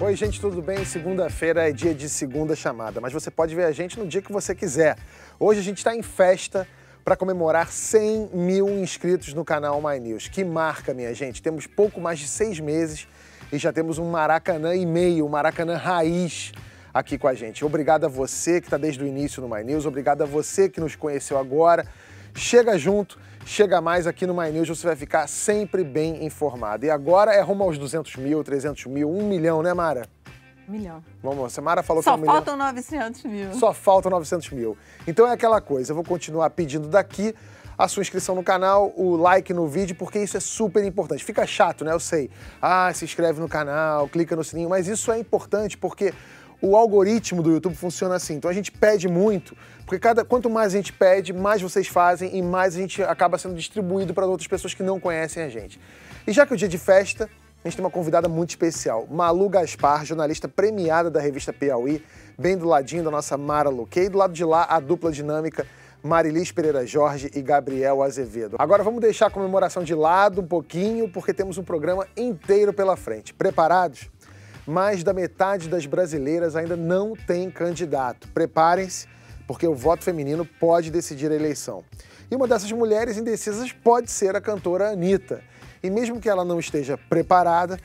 Oi, gente, tudo bem? Segunda-feira é dia de segunda chamada, mas você pode ver a gente no dia que você quiser. Hoje a gente está em festa para comemorar 100 mil inscritos no canal My News. Que marca, minha gente! Temos pouco mais de seis meses e já temos um Maracanã e meio, um Maracanã raiz aqui com a gente. Obrigado a você que está desde o início no My News, obrigado a você que nos conheceu agora. Chega junto, chega mais aqui no My News, você vai ficar sempre bem informado. E agora é rumo aos 200 mil, 300 mil, 1 milhão, né, Mara? Um milhão. Vamos, a Mara falou Só que é um faltam milhão. 900 mil. Só faltam 900 mil. Então é aquela coisa, eu vou continuar pedindo daqui a sua inscrição no canal, o like no vídeo, porque isso é super importante. Fica chato, né? Eu sei. Ah, se inscreve no canal, clica no sininho, mas isso é importante porque o algoritmo do YouTube funciona assim. Então a gente pede muito, porque cada, quanto mais a gente pede, mais vocês fazem e mais a gente acaba sendo distribuído para outras pessoas que não conhecem a gente. E já que o dia de festa, a gente tem uma convidada muito especial, Malu Gaspar, jornalista premiada da revista Piauí, bem do ladinho da nossa Mara Luque, e do lado de lá a dupla dinâmica Marilis Pereira Jorge e Gabriel Azevedo. Agora vamos deixar a comemoração de lado um pouquinho, porque temos um programa inteiro pela frente. Preparados? Mais da metade das brasileiras ainda não tem candidato. Preparem-se, porque o voto feminino pode decidir a eleição. E uma dessas mulheres indecisas pode ser a cantora Anitta. E mesmo que ela não esteja preparada,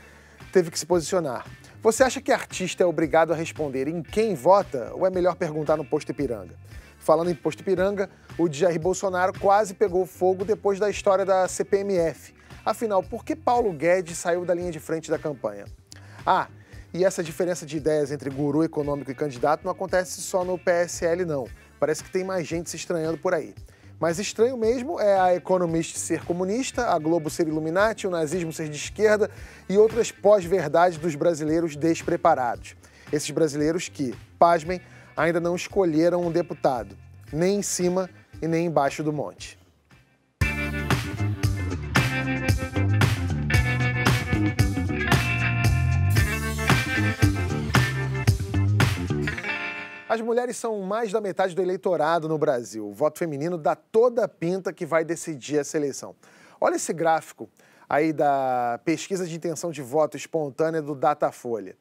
teve que se posicionar. Você acha que artista é obrigado a responder em quem vota ou é melhor perguntar no posto Ipiranga? Falando em posto Ipiranga, o Jair Bolsonaro quase pegou fogo depois da história da CPMF. Afinal, por que Paulo Guedes saiu da linha de frente da campanha? Ah, e essa diferença de ideias entre guru econômico e candidato não acontece só no PSL, não. Parece que tem mais gente se estranhando por aí. Mas estranho mesmo é a Economist ser comunista, a Globo ser Illuminati, o nazismo ser de esquerda e outras pós-verdades dos brasileiros despreparados. Esses brasileiros que, pasmem, ainda não escolheram um deputado, nem em cima e nem embaixo do monte. As mulheres são mais da metade do eleitorado no Brasil. O voto feminino dá toda a pinta que vai decidir essa eleição. Olha esse gráfico aí da pesquisa de intenção de voto espontânea do Datafolha.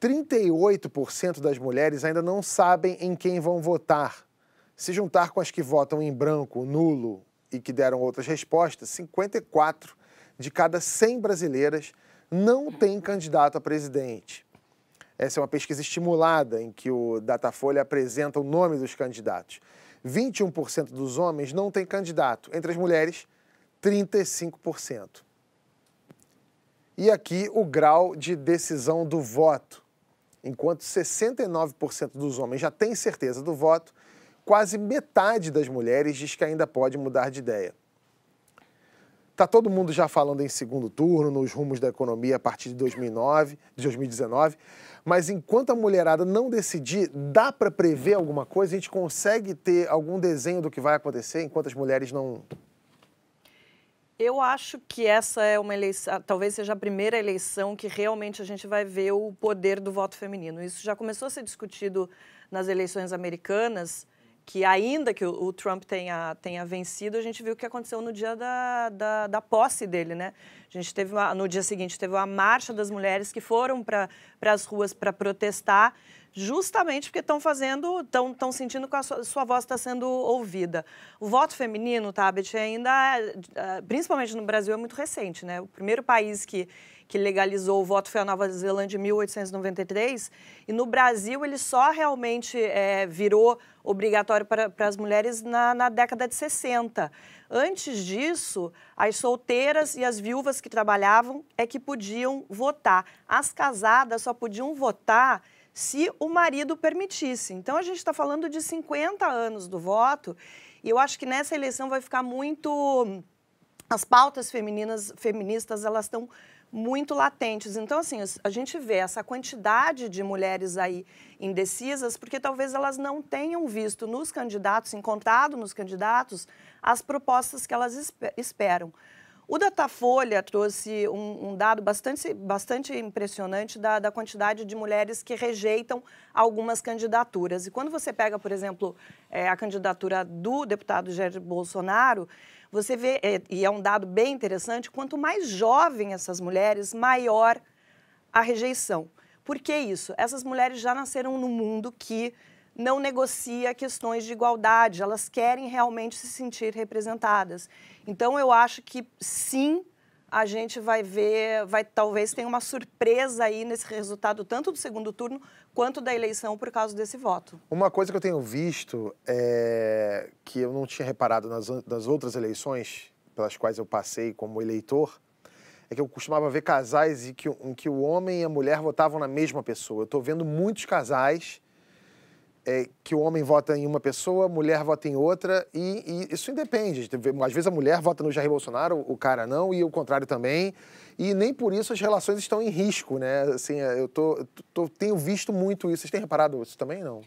38% das mulheres ainda não sabem em quem vão votar. Se juntar com as que votam em branco, nulo e que deram outras respostas, 54 de cada 100 brasileiras não têm candidato a presidente. Essa é uma pesquisa estimulada em que o Datafolha apresenta o nome dos candidatos. 21% dos homens não têm candidato, entre as mulheres, 35%. E aqui o grau de decisão do voto. Enquanto 69% dos homens já têm certeza do voto, quase metade das mulheres diz que ainda pode mudar de ideia. Está todo mundo já falando em segundo turno, nos rumos da economia a partir de 2009, de 2019, mas enquanto a mulherada não decidir, dá para prever alguma coisa? A gente consegue ter algum desenho do que vai acontecer enquanto as mulheres não. Eu acho que essa é uma eleição, talvez seja a primeira eleição que realmente a gente vai ver o poder do voto feminino. Isso já começou a ser discutido nas eleições americanas, que ainda que o, Trump tenha, tenha vencido, a gente viu o que aconteceu no dia da, da, da posse dele, né? A gente teve uma, no dia seguinte teve uma marcha das mulheres que foram para as ruas para protestar, justamente porque estão fazendo, estão sentindo que a sua, sua voz está sendo ouvida. O voto feminino, Tabet, ainda, eh, principalmente no Brasil, é muito recente, né? O primeiro país que que legalizou o voto foi a Nova Zelândia em 1893, e no Brasil ele só realmente é, virou obrigatório para, as mulheres na, na década de 60. Antes disso, as solteiras e as viúvas que trabalhavam é que podiam votar. As casadas só podiam votar se o marido permitisse. Então a gente está falando de 50 anos do voto, e eu acho que nessa eleição vai ficar muito. As pautas femininas, feministas elas estão muito latentes. Então, assim, a gente vê essa quantidade de mulheres aí indecisas, porque talvez elas não tenham visto nos candidatos, encontrado nos candidatos, as propostas que elas esperam. O Datafolha trouxe um, um dado bastante, bastante impressionante da, da, quantidade de mulheres que rejeitam algumas candidaturas. E quando você pega, por exemplo, é, a candidatura do deputado Jair Bolsonaro, você vê, é, e é um dado bem interessante, quanto mais jovem essas mulheres, maior a rejeição. Por que isso? Essas mulheres já nasceram num mundo que não negocia questões de igualdade, elas querem realmente se sentir representadas. Então, eu acho que sim, a gente vai ver, vai talvez tenha uma surpresa aí nesse resultado, tanto do segundo turno quanto da eleição, por causa desse voto. Uma coisa que eu tenho visto, é, que eu não tinha reparado nas, nas outras eleições pelas quais eu passei como eleitor, é que eu costumava ver casais em que, em que o homem e a mulher votavam na mesma pessoa. Eu estou vendo muitos casais é, que o homem vota em uma pessoa, a mulher vota em outra, e, e, isso independe. Às vezes a mulher vota no Jair Bolsonaro, o cara não, e o contrário também. E nem por isso as relações estão em risco, né? Assim, eu tô, tô, tenho visto muito isso. Vocês têm reparado isso também, não?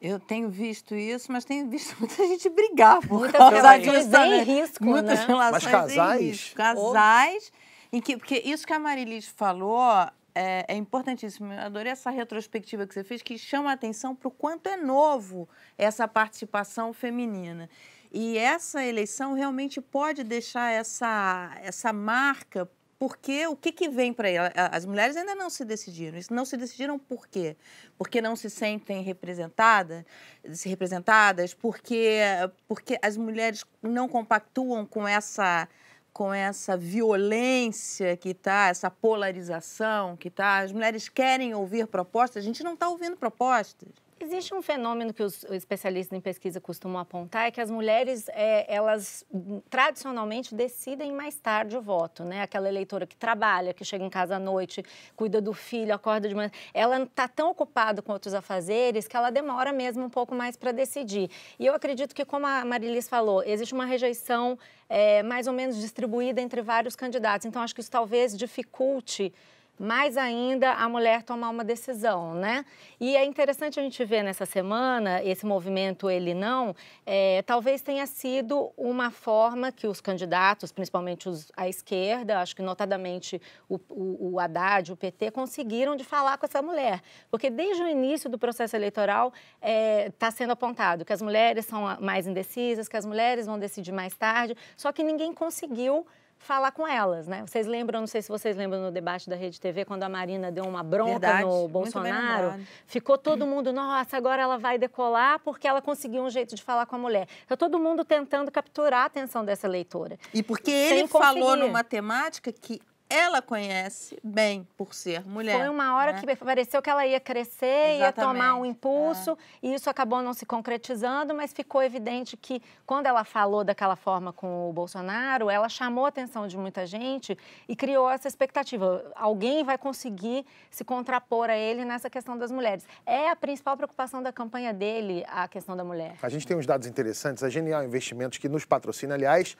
Eu tenho visto isso, mas tenho visto muita gente brigar por Muitas relações em risco, Muitas né? relações Mas casais? em risco. Casais, em que, porque isso que a Marilis falou é, é, importantíssimo. Eu adorei essa retrospectiva que você fez, que chama a atenção para o quanto é novo essa participação feminina. E essa eleição realmente pode deixar essa, essa marca, porque o que, que vem para ela? As mulheres ainda não se decidiram. Não se decidiram por quê? Porque não se sentem representadas, se representadas, porque, porque as mulheres não compactuam com essa com essa violência que está, essa polarização que está. As mulheres querem ouvir propostas, a gente não está ouvindo propostas. Existe um fenômeno que os especialistas em pesquisa costumam apontar, é que as mulheres, é, elas tradicionalmente decidem mais tarde o voto, né? Aquela eleitora que trabalha, que chega em casa à noite, cuida do filho, acorda de manhã, ela está tão ocupada com outros afazeres que ela demora mesmo um pouco mais para decidir. E eu acredito que, como a Marilis falou, existe uma rejeição é, mais ou menos distribuída entre vários candidatos. Então, acho que isso talvez dificulte mais ainda a mulher tomar uma decisão, né? E é interessante a gente ver nessa semana esse movimento ele não, é, talvez tenha sido uma forma que os candidatos, principalmente os à esquerda, acho que notadamente o, o, o Haddad, o PT, conseguiram de falar com essa mulher, porque desde o início do processo eleitoral está é, tá sendo apontado que as mulheres são mais indecisas, que as mulheres vão decidir mais tarde, só que ninguém conseguiu falar com elas, né? Vocês lembram, não sei se vocês lembram no debate da Rede TV, quando a Marina deu uma bronca Verdade, no Bolsonaro, ficou todo mundo, nossa, agora ela vai decolar porque ela conseguiu um jeito de falar com a mulher. Então todo mundo tentando capturar a atenção dessa leitora. E porque ele falou numa temática que ela conhece bem por ser mulher. Foi uma hora né? que pareceu que ela ia crescer, Exatamente. ia tomar um impulso, é. e isso acabou não se concretizando, mas ficou evidente que quando ela falou daquela forma com o Bolsonaro, ela chamou a atenção de muita gente e criou essa expectativa. Alguém vai conseguir se contrapor a ele nessa questão das mulheres. É a principal preocupação da campanha dele, a questão da mulher. A gente tem uns dados interessantes. A Genial Investimentos, que nos patrocina, aliás,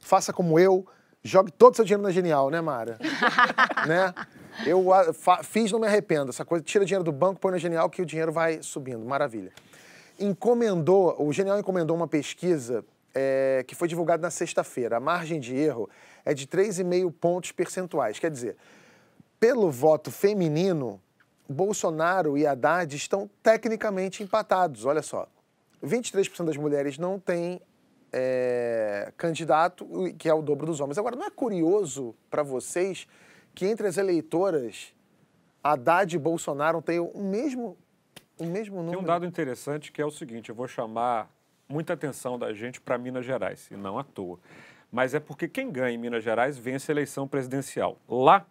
faça como eu Jogue todo o seu dinheiro na Genial, né, Mara? né? Eu fiz, não me arrependo. Essa coisa, tira dinheiro do banco, põe na Genial que o dinheiro vai subindo. Maravilha. Encomendou, o Genial encomendou uma pesquisa é, que foi divulgada na sexta-feira. A margem de erro é de 3,5 pontos percentuais. Quer dizer, pelo voto feminino, Bolsonaro e Haddad estão tecnicamente empatados. Olha só. 23% das mulheres não têm é, candidato, que é o dobro dos homens. Agora, não é curioso para vocês que entre as eleitoras, Haddad e Bolsonaro têm o mesmo, o mesmo número? Tem um dado interessante que é o seguinte: eu vou chamar muita atenção da gente para Minas Gerais, e não à toa. Mas é porque quem ganha em Minas Gerais vence a eleição presidencial. Lá,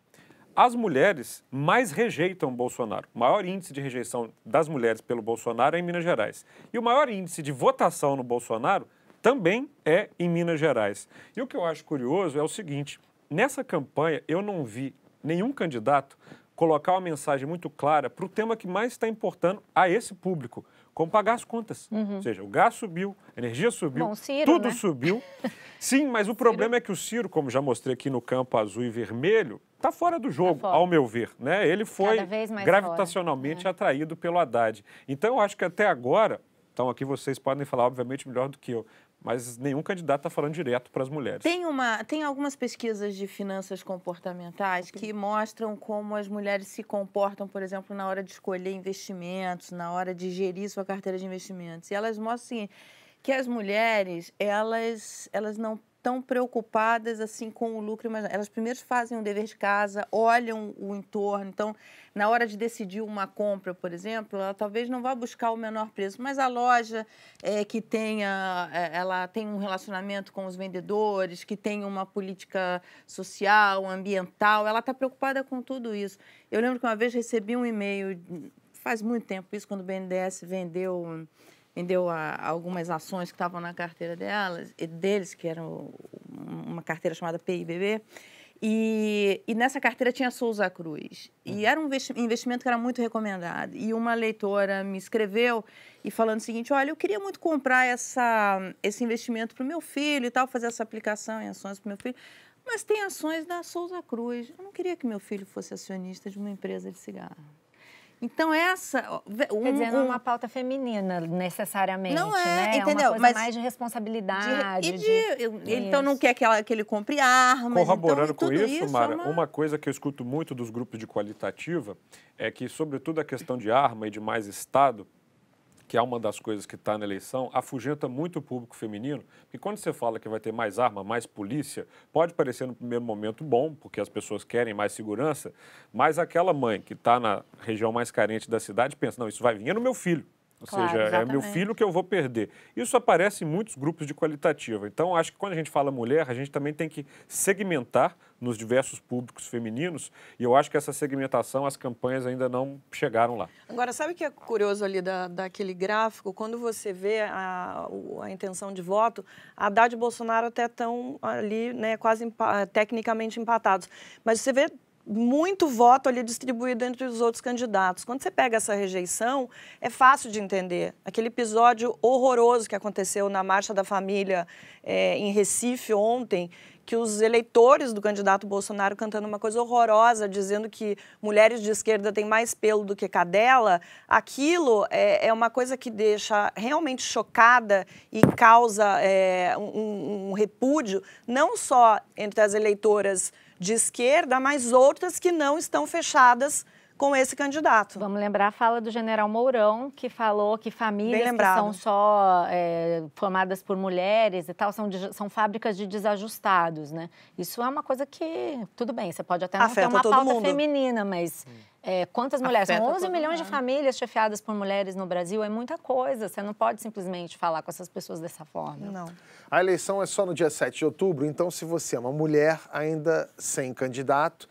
as mulheres mais rejeitam Bolsonaro. O maior índice de rejeição das mulheres pelo Bolsonaro é em Minas Gerais. E o maior índice de votação no Bolsonaro também é em Minas Gerais. E o que eu acho curioso é o seguinte: nessa campanha eu não vi nenhum candidato colocar uma mensagem muito clara para o tema que mais está importando a esse público, como pagar as contas. Uhum. Ou seja, o gás subiu, a energia subiu, Bom, Ciro, tudo né? subiu. Sim, mas o problema Ciro. é que o Ciro, como já mostrei aqui no campo azul e vermelho, está fora do jogo, tá ao meu ver. Né? Ele foi gravitacionalmente fora. atraído pelo Haddad. Então, eu acho que até agora, então aqui vocês podem falar, obviamente, melhor do que eu, mas nenhum candidato está falando direto para as mulheres. Tem, uma, tem algumas pesquisas de finanças comportamentais que mostram como as mulheres se comportam, por exemplo, na hora de escolher investimentos, na hora de gerir sua carteira de investimentos. E elas mostram assim, que as mulheres, elas, elas não tão preocupadas assim com o lucro, mas elas primeiro fazem o dever de casa, olham o entorno. Então, na hora de decidir uma compra, por exemplo, ela talvez não vá buscar o menor preço, mas a loja é, que tenha, é, ela tem um relacionamento com os vendedores, que tem uma política social, ambiental, ela está preocupada com tudo isso. Eu lembro que uma vez recebi um e-mail, faz muito tempo isso, quando o BNDES vendeu vendeu a, algumas ações que estavam na carteira delas, deles, que eram uma carteira chamada PIBB, e, e, nessa carteira tinha Souza Cruz. E uhum. era um investimento que era muito recomendado. E uma leitora me escreveu e falando o seguinte: olha, eu queria muito comprar essa, esse investimento para o meu filho e tal, fazer essa aplicação em ações para o meu filho. Mas tem ações da Souza Cruz. Eu não queria que meu filho fosse acionista de uma empresa de cigarro. Então, essa. Um, Quer dizer, não é uma pauta feminina, necessariamente. Não é, né? entendeu? É uma coisa Mas mais de responsabilidade. De, de, de, então, não quer que, ela, que ele compre armas. Corroborando então, com isso, isso Mara, é uma... uma coisa que eu escuto muito dos grupos de qualitativa é que, sobretudo, a questão de arma e de mais Estado que é uma das coisas que está na eleição, afugenta muito o público feminino, porque quando você fala que vai ter mais arma, mais polícia, pode parecer no primeiro momento bom, porque as pessoas querem mais segurança, mas aquela mãe que está na região mais carente da cidade pensa, não, isso vai vir no meu filho. Ou claro, seja, exatamente. é meu filho que eu vou perder. Isso aparece em muitos grupos de qualitativa. Então, acho que quando a gente fala mulher, a gente também tem que segmentar nos diversos públicos femininos. E eu acho que essa segmentação, as campanhas ainda não chegaram lá. Agora, sabe o que é curioso ali da, daquele gráfico? Quando você vê a, a intenção de voto, Haddad e Bolsonaro até estão ali, né, quase tecnicamente empatados. Mas você vê muito voto ali distribuído entre os outros candidatos. Quando você pega essa rejeição, é fácil de entender. Aquele episódio horroroso que aconteceu na Marcha da Família é, em Recife ontem, que os eleitores do candidato Bolsonaro cantando uma coisa horrorosa, dizendo que mulheres de esquerda têm mais pelo do que cadela, aquilo é, é uma coisa que deixa realmente chocada e causa é, um, um repúdio, não só entre as eleitoras de esquerda, mas outras que não estão fechadas com esse candidato. Vamos lembrar a fala do general Mourão, que falou que famílias que são só é, formadas por mulheres e tal são, são fábricas de desajustados, né? Isso é uma coisa que, tudo bem, você pode até não Afeta ter uma pauta mundo. feminina, mas é, quantas mulheres? Afeta são 11 milhões mundo. de famílias chefiadas por mulheres no Brasil, é muita coisa. Você não pode simplesmente falar com essas pessoas dessa forma. Não. A eleição é só no dia 7 de outubro, então se você é uma mulher ainda sem candidato,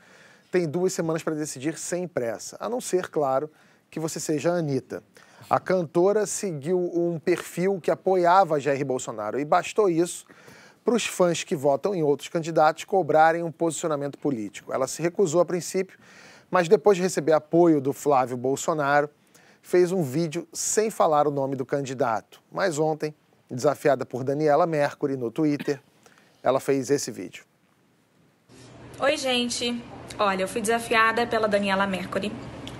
tem duas semanas para decidir sem pressa, a não ser, claro, que você seja a Anitta. A cantora seguiu um perfil que apoiava Jair Bolsonaro e bastou isso para os fãs que votam em outros candidatos cobrarem um posicionamento político. Ela se recusou a princípio, mas depois de receber apoio do Flávio Bolsonaro, fez um vídeo sem falar o nome do candidato. Mas ontem, desafiada por Daniela Mercury no Twitter, ela fez esse vídeo. Oi, gente. Olha, eu fui desafiada pela Daniela Mercury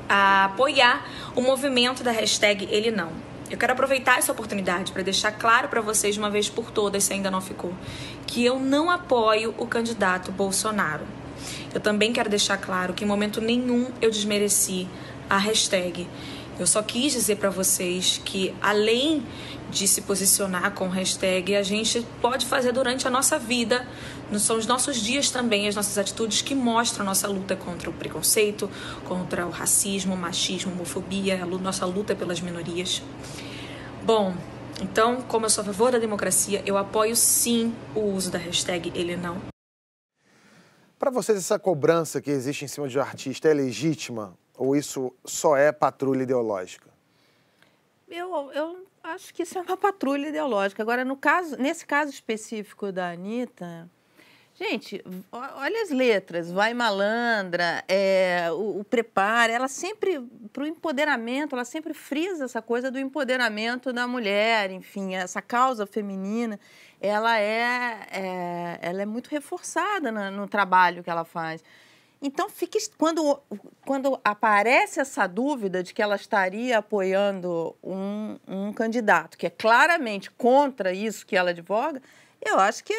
a apoiar o movimento da hashtag Ele Não. Eu quero aproveitar essa oportunidade para deixar claro para vocês uma vez por todas, se ainda não ficou, que eu não apoio o candidato Bolsonaro. Eu também quero deixar claro que em momento nenhum eu desmereci a hashtag. Eu só quis dizer para vocês que além de se posicionar com hashtag, a gente pode fazer durante a nossa vida, são os nossos dias também, as nossas atitudes que mostram a nossa luta contra o preconceito, contra o racismo, machismo, homofobia, a nossa luta pelas minorias. Bom, então, como eu sou a favor da democracia, eu apoio sim o uso da hashtag ele não. Para vocês, essa cobrança que existe em cima de um artista é legítima ou isso só é patrulha ideológica? Eu, eu acho que isso é uma patrulha ideológica. Agora, no caso, nesse caso específico da Anitta, gente, olha as letras, vai malandra, é, o, o prepara, ela sempre, para o empoderamento, ela sempre frisa essa coisa do empoderamento da mulher, enfim, essa causa feminina, ela é, é ela é muito reforçada no, no trabalho que ela faz. Então, fique, quando, quando aparece essa dúvida de que ela estaria apoiando um, um candidato que é claramente contra isso que ela advoga, eu acho que,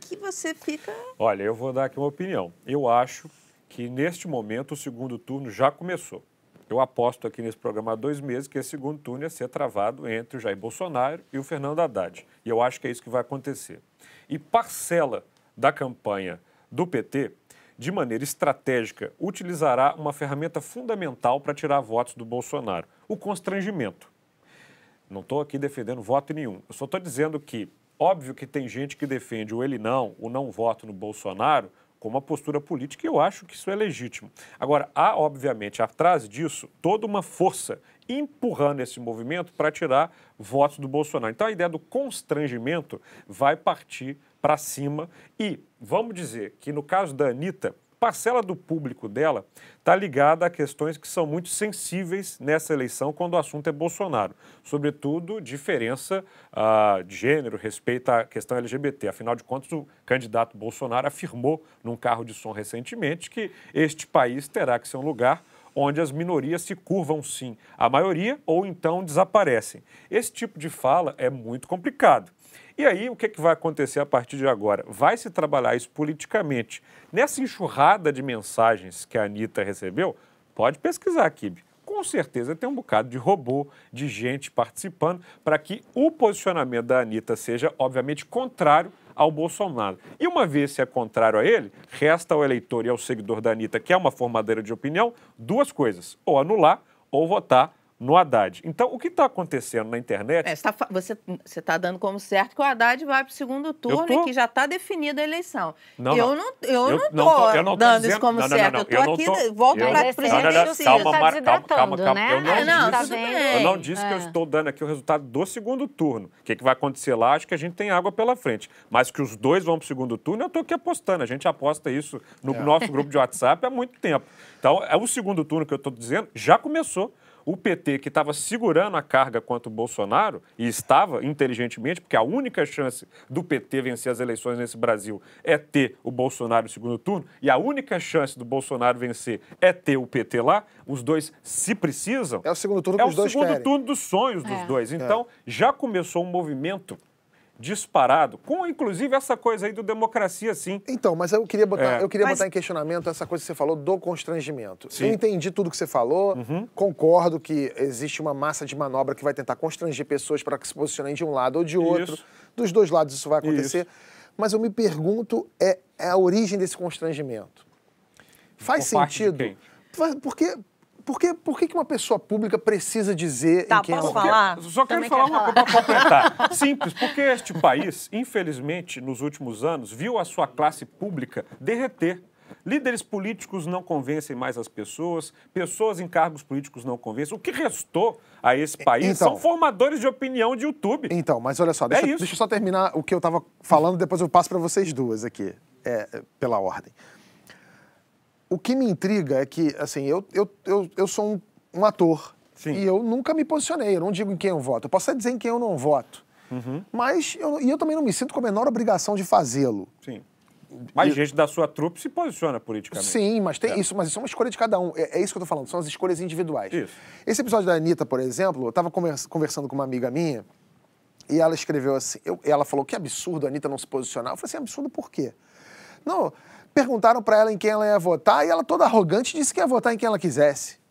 que você fica. Olha, eu vou dar aqui uma opinião. Eu acho que neste momento o segundo turno já começou. Eu aposto aqui nesse programa há dois meses que esse segundo turno ia ser travado entre o Jair Bolsonaro e o Fernando Haddad. E eu acho que é isso que vai acontecer. E parcela da campanha do PT, de maneira estratégica, utilizará uma ferramenta fundamental para tirar votos do Bolsonaro: o constrangimento. Não estou aqui defendendo voto nenhum. Eu só estou dizendo que, óbvio que tem gente que defende o ele não, o não voto no Bolsonaro, como uma postura política, e eu acho que isso é legítimo. Agora, há, obviamente, atrás disso, toda uma força empurrando esse movimento para tirar votos do Bolsonaro. Então, a ideia do constrangimento vai partir para cima e, vamos dizer que no caso da Anitta, parcela do público dela está ligada a questões que são muito sensíveis nessa eleição quando o assunto é Bolsonaro. Sobretudo, diferença uh, de gênero, respeito à questão LGBT. Afinal de contas, o candidato Bolsonaro afirmou num carro de som recentemente que este país terá que ser um lugar onde as minorias se curvam sim à maioria ou então desaparecem. Esse tipo de fala é muito complicado. E aí, o que, é que vai acontecer a partir de agora? Vai se trabalhar isso politicamente. Nessa enxurrada de mensagens que a Anitta recebeu, pode pesquisar, Kibe. Com certeza tem um bocado de robô, de gente participando, para que o posicionamento da Anitta seja, obviamente, contrário ao Bolsonaro. E uma vez se é contrário a ele, resta ao eleitor e ao seguidor da Anitta, que é uma formadeira de opinião, duas coisas: ou anular ou votar no Haddad. Então, o que está acontecendo na internet. É, você está dando como certo que o Haddad vai para o segundo turno e que já está definida a eleição. Não, eu não estou eu não não dando dizendo, isso como não, certo. eu estou aqui, tô, volto para a presidente. Calma, calma, calma, calma, calma. Né? Eu não, é, não, disse, eu não disse é. que eu é. estou dando aqui o resultado do segundo turno. O que, que vai acontecer lá? Acho que a gente tem água pela frente. Mas que os dois vão para o segundo turno, eu estou aqui apostando. A gente aposta isso no é. nosso grupo de WhatsApp há muito tempo. Então, é o segundo turno que eu estou dizendo, já começou o PT, que estava segurando a carga contra o Bolsonaro, e estava inteligentemente, porque a única chance do PT vencer as eleições nesse Brasil é ter o Bolsonaro no segundo turno, e a única chance do Bolsonaro vencer é ter o PT lá, os dois se precisam. É o segundo turno que é os dois querem. É o segundo turno dos sonhos dos é. dois. Então, é. já começou um movimento disparado, com inclusive essa coisa aí do democracia, sim. Então, mas eu queria botar, é. eu queria mas... botar em questionamento essa coisa que você falou do constrangimento. Sim. Eu entendi tudo que você falou, uhum. concordo que existe uma massa de manobra que vai tentar constranger pessoas para que se posicionem de um lado ou de outro. Isso. Dos dois lados isso vai acontecer. Isso. Mas eu me pergunto, é, é, a origem desse constrangimento. Faz Por sentido? Porque por que, por que uma pessoa pública precisa dizer tá, em quem posso ela falar? Só quero falar uma coisa para completar. Simples, porque este país, infelizmente, nos últimos anos, viu a sua classe pública derreter. Líderes políticos não convencem mais as pessoas, pessoas em cargos políticos não convencem. O que restou a esse país então, são formadores de opinião de YouTube. Então, mas olha só, deixa, é deixa eu só terminar o que eu estava falando, depois eu passo para vocês duas aqui, é, pela ordem o que me intriga é que, assim, eu, eu, eu, eu sou um, um ator. Sim. E eu nunca me posicionei, eu não digo em quem eu voto. Eu posso até dizer em quem eu não voto. Uhum. Mas eu, e eu também não me sinto com a menor obrigação de fazê-lo. Sim. Mas e... gente da sua trupe se posiciona politicamente. Sim, mas tem é. isso, mas isso é uma escolha de cada um. É, é, isso que eu tô falando, são as escolhas individuais. Isso. Esse episódio da Anitta, por exemplo, eu tava conversando com uma amiga minha e ela escreveu assim, eu, ela falou que absurdo a Anitta não se posicionar. Eu falei assim, absurdo por quê? Não, Perguntaram para ela em quem ela ia votar e ela, toda arrogante, disse que ia votar em quem ela quisesse.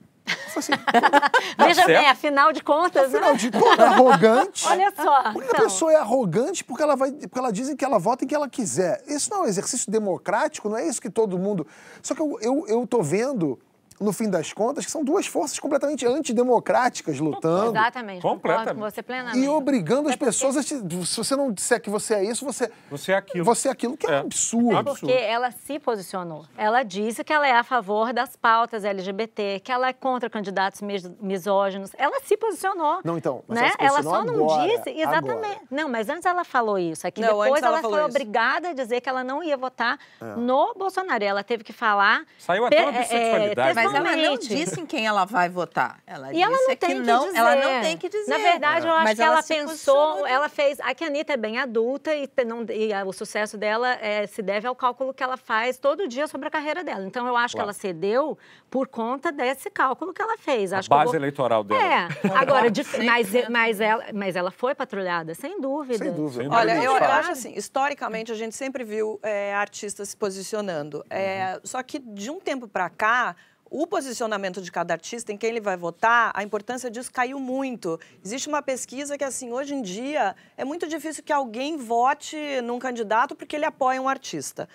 Assim, Veja bem, afinal de contas. Afinal né? de toda arrogante. Olha só. A então. pessoa é arrogante porque ela vai. Porque ela diz que ela vota em quem ela quiser. Isso não é um exercício democrático, não é isso que todo mundo. Só que eu, eu, eu tô vendo no fim das contas, que são duas forças completamente antidemocráticas lutando. Exatamente. Completamente. Com você plenamente. E obrigando as pessoas a te, Se você não disser que você é isso, você. Você é aquilo. Você é aquilo, que é, é um absurdo. É porque ela se posicionou. Ela disse que ela é a favor das pautas LGBT, que ela é contra candidatos misóginos. Ela se posicionou. Não, então. Mas né? ela, ela só não disse. Exatamente. Agora. Não, mas antes ela falou isso. Aqui não, depois ela, ela foi isso. obrigada a dizer que ela não ia votar é. no Bolsonaro. E ela teve que falar. Saiu até uma é, bissexualidade. É, mas ela não disse em quem ela vai votar. Ela e disse ela não tem que, não, dizer. ela não tem que dizer. Na verdade, eu acho Mas que ela, ela pensou, ela fez. A que a Anitta é bem adulta e, não, e o sucesso dela é, se deve ao cálculo que ela faz todo dia sobre a carreira dela. Então, eu acho claro. que ela cedeu por conta desse cálculo que ela fez. Acho a base vou... eleitoral dela. É. Agora, de, mas, mas, ela, mas ela foi patrulhada, sem dúvida. Sem dúvida. Olha, eu, eu, acho assim, historicamente a gente sempre viu é, artistas se posicionando. É, uhum. Só que de um tempo para cá o posicionamento de cada artista, em quem ele vai votar, a importância disso caiu muito. Existe uma pesquisa que, assim, hoje em dia, é muito difícil que alguém vote num candidato porque ele apoia um artista.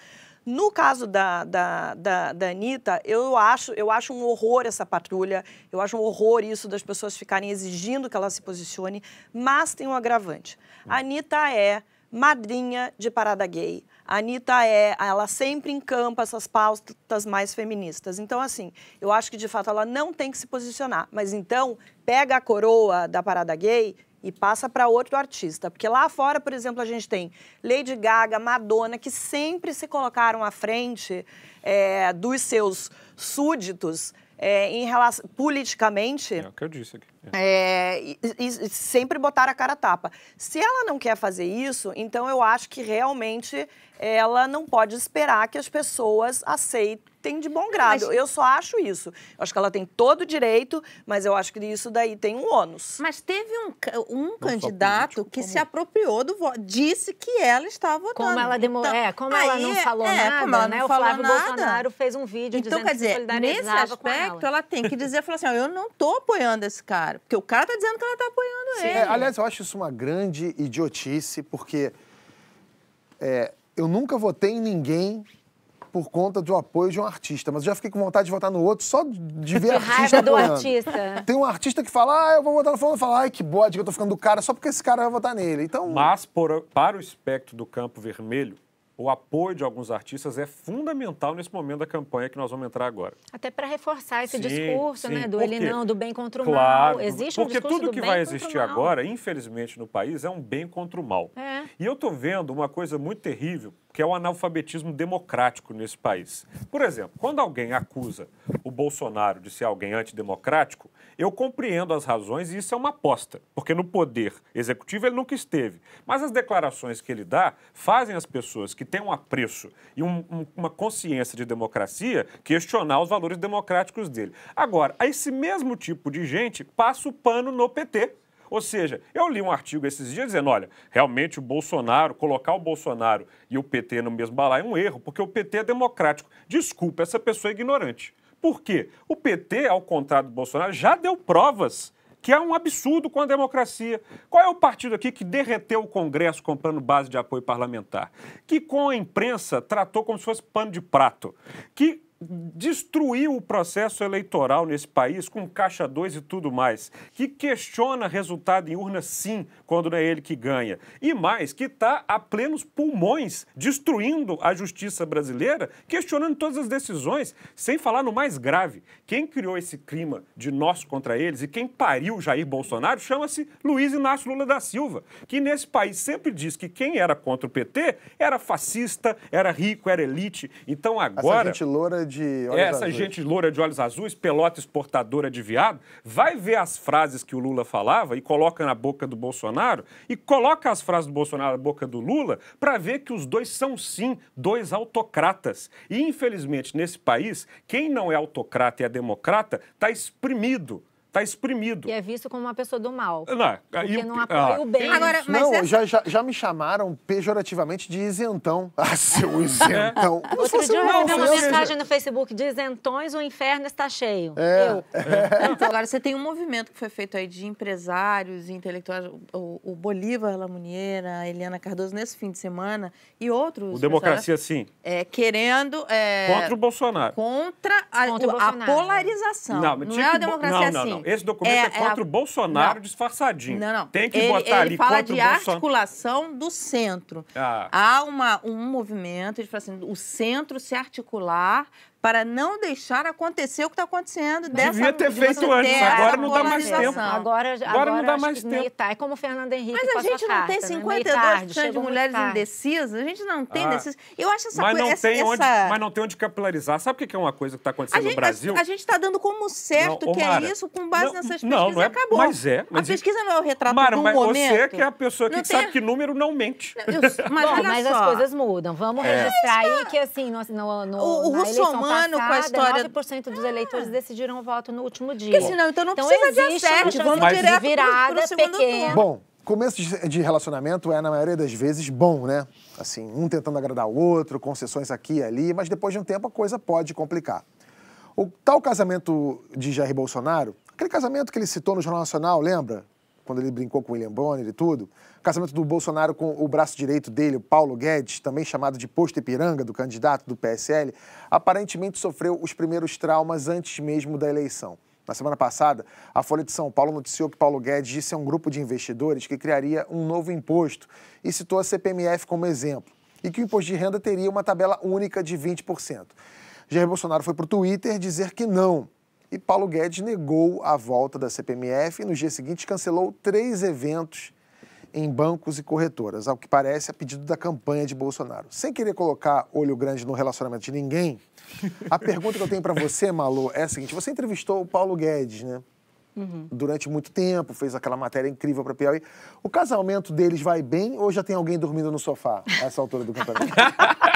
No caso da, da, da, da Anitta, eu acho, eu acho um horror essa patrulha, eu acho um horror isso das pessoas ficarem exigindo que ela se posicione, mas tem um agravante. A Anitta é madrinha de parada gay. A Anitta é, ela sempre encampa essas pautas mais feministas. Então, assim, eu acho que de fato ela não tem que se posicionar. Mas então, pega a coroa da parada gay e passa para outro artista. Porque lá fora, por exemplo, a gente tem Lady Gaga, Madonna, que sempre se colocaram à frente é, dos seus súditos é, em relação, politicamente. É o que eu disse aqui. É, e, e, sempre botar a cara a tapa. Se ela não quer fazer isso, então eu acho que realmente ela não pode esperar que as pessoas aceitem de bom grado. Mas, eu só acho isso. Eu acho que ela tem todo o direito, mas eu acho que isso daí tem um ônus. Mas teve um, um candidato político, que como... se apropriou do voto, disse que ela estava votando. Como ela demorou, então, é, como ela não falou é, nada, como ela não né? Falou o Flávio nada. Bolsonaro fez um vídeo então, dizendo quer dizer, que nesse aspecto, ela. ela. tem que dizer, falar assim, eu não estou apoiando esse cara, porque o cara está dizendo que ela está apoiando Sim. ele. É, aliás, eu acho isso uma grande idiotice, porque é, eu nunca votei em ninguém por conta do apoio de um artista, mas eu já fiquei com vontade de votar no outro só de ver artista raiva do apoiando. artista. Tem um artista que fala, ah, eu vou votar no fulano, e fala, ai, que bode que eu tô ficando do cara, só porque esse cara vai votar nele. Então... Mas por, para o espectro do campo vermelho, o apoio de alguns artistas é fundamental nesse momento da campanha que nós vamos entrar agora. Até para reforçar esse sim, discurso, sim, né, do ele não, do bem contra o claro, mal. Existe um porque discurso tudo que vai existir agora, infelizmente no país, é um bem contra o mal. É. E eu estou vendo uma coisa muito terrível que é o analfabetismo democrático nesse país. Por exemplo, quando alguém acusa o Bolsonaro de ser alguém antidemocrático, eu compreendo as razões e isso é uma aposta, porque no poder executivo ele nunca esteve. Mas as declarações que ele dá fazem as pessoas que têm um apreço e um, um, uma consciência de democracia questionar os valores democráticos dele. Agora, esse mesmo tipo de gente passa o pano no PT. Ou seja, eu li um artigo esses dias dizendo: olha, realmente o Bolsonaro, colocar o Bolsonaro e o PT no mesmo balaio é um erro, porque o PT é democrático. Desculpa, essa pessoa é ignorante. Por quê? O PT, ao contrário do Bolsonaro, já deu provas que é um absurdo com a democracia. Qual é o partido aqui que derreteu o Congresso comprando base de apoio parlamentar? Que com a imprensa tratou como se fosse pano de prato? Que destruiu o processo eleitoral nesse país com caixa 2 e tudo mais, que questiona resultado em urna sim, quando não é ele que ganha, e mais, que está a plenos pulmões destruindo a justiça brasileira, questionando todas as decisões, sem falar no mais grave. Quem criou esse clima de nós contra eles e quem pariu Jair Bolsonaro chama-se Luiz Inácio Lula da Silva, que nesse país sempre diz que quem era contra o PT era fascista, era rico, era elite. Então agora... Essa gente loura de olhos Essa azuis. gente loura de olhos azuis, pelota exportadora de viado, vai ver as frases que o Lula falava e coloca na boca do Bolsonaro e coloca as frases do Bolsonaro na boca do Lula para ver que os dois são sim dois autocratas. E infelizmente nesse país, quem não é autocrata e é democrata está exprimido está exprimido. E é visto como uma pessoa do mal. Não, porque não apoia ah, o bem. Agora, mas não, essa... já, já, já, me chamaram pejorativamente de isentão. Ah, seu isentão. É. Outro dia eu recebi uma mensagem no Facebook de isentões, o inferno está cheio. É. Eu. É. Então, agora, você tem um movimento que foi feito aí de empresários e intelectuais, o, o Bolívar Lamuniera, a Eliana Cardoso, nesse fim de semana, e outros... O Democracia Sim. É, querendo... É, contra o Bolsonaro. Contra a, contra o, a polarização. Não, não é a democracia não, não, não. Esse documento é, é contra a... o Bolsonaro não. disfarçadinho. Não, não. Tem que ele, botar ele ali fala de articulação do centro. Ah. Há uma, um movimento, fala assim, o centro se articular para não deixar acontecer o que está acontecendo. Dessa, Devia ter de feito antes, agora não dá mais tempo. Agora, agora, agora não dá mais tempo. Tá. É como o Fernando Henrique Mas a gente não carta, tem 52% né? de mulheres indecisas, a gente não tem ah. Desses... Eu acho essa mas coisa... Não essa, tem essa... Onde, mas não tem onde capilarizar. Sabe o que é uma coisa que está acontecendo gente, no Brasil? A, a gente está dando como certo não, que Mara, é isso com base não, nessas pesquisas não, não é, acabou. Mas é. Mas a pesquisa não é o retrato Mara, do mas momento. você que é a pessoa que sabe que número não mente. mas, mas as coisas mudam. Vamos registrar aí que assim, no, no, o russomano com a história 9% dos eleitores decidiram o voto no último dia. Porque senão, então não então precisa de acerto, vamos mas direto virada pro, pro pequena. Bom, começo de relacionamento é, na maioria das vezes, bom, né? Assim, um tentando agradar o outro, concessões aqui e ali, mas depois de um tempo a coisa pode complicar. O tal casamento de Jair Bolsonaro, aquele casamento que ele citou no Jornal Nacional, lembra? Quando ele brincou com William Bonner e tudo. O casamento do Bolsonaro com o braço direito dele, o Paulo Guedes, também chamado de posto Ipiranga, do candidato do PSL, aparentemente sofreu os primeiros traumas antes mesmo da eleição. Na semana passada, a Folha de São Paulo noticiou que Paulo Guedes disse a um grupo de investidores que criaria um novo imposto e citou a CPMF como exemplo, e que o imposto de renda teria uma tabela única de 20%. Jair Bolsonaro foi para o Twitter dizer que não, e Paulo Guedes negou a volta da CPMF e no dia seguinte cancelou três eventos em bancos e corretoras, ao que parece a pedido da campanha de Bolsonaro. Sem querer colocar olho grande no relacionamento de ninguém, a pergunta que eu tenho para você, Malu, é a seguinte: você entrevistou o Paulo Guedes, né? Uhum. Durante muito tempo, fez aquela matéria incrível para Piauí. O casamento deles vai bem ou já tem alguém dormindo no sofá a essa altura do campeonato?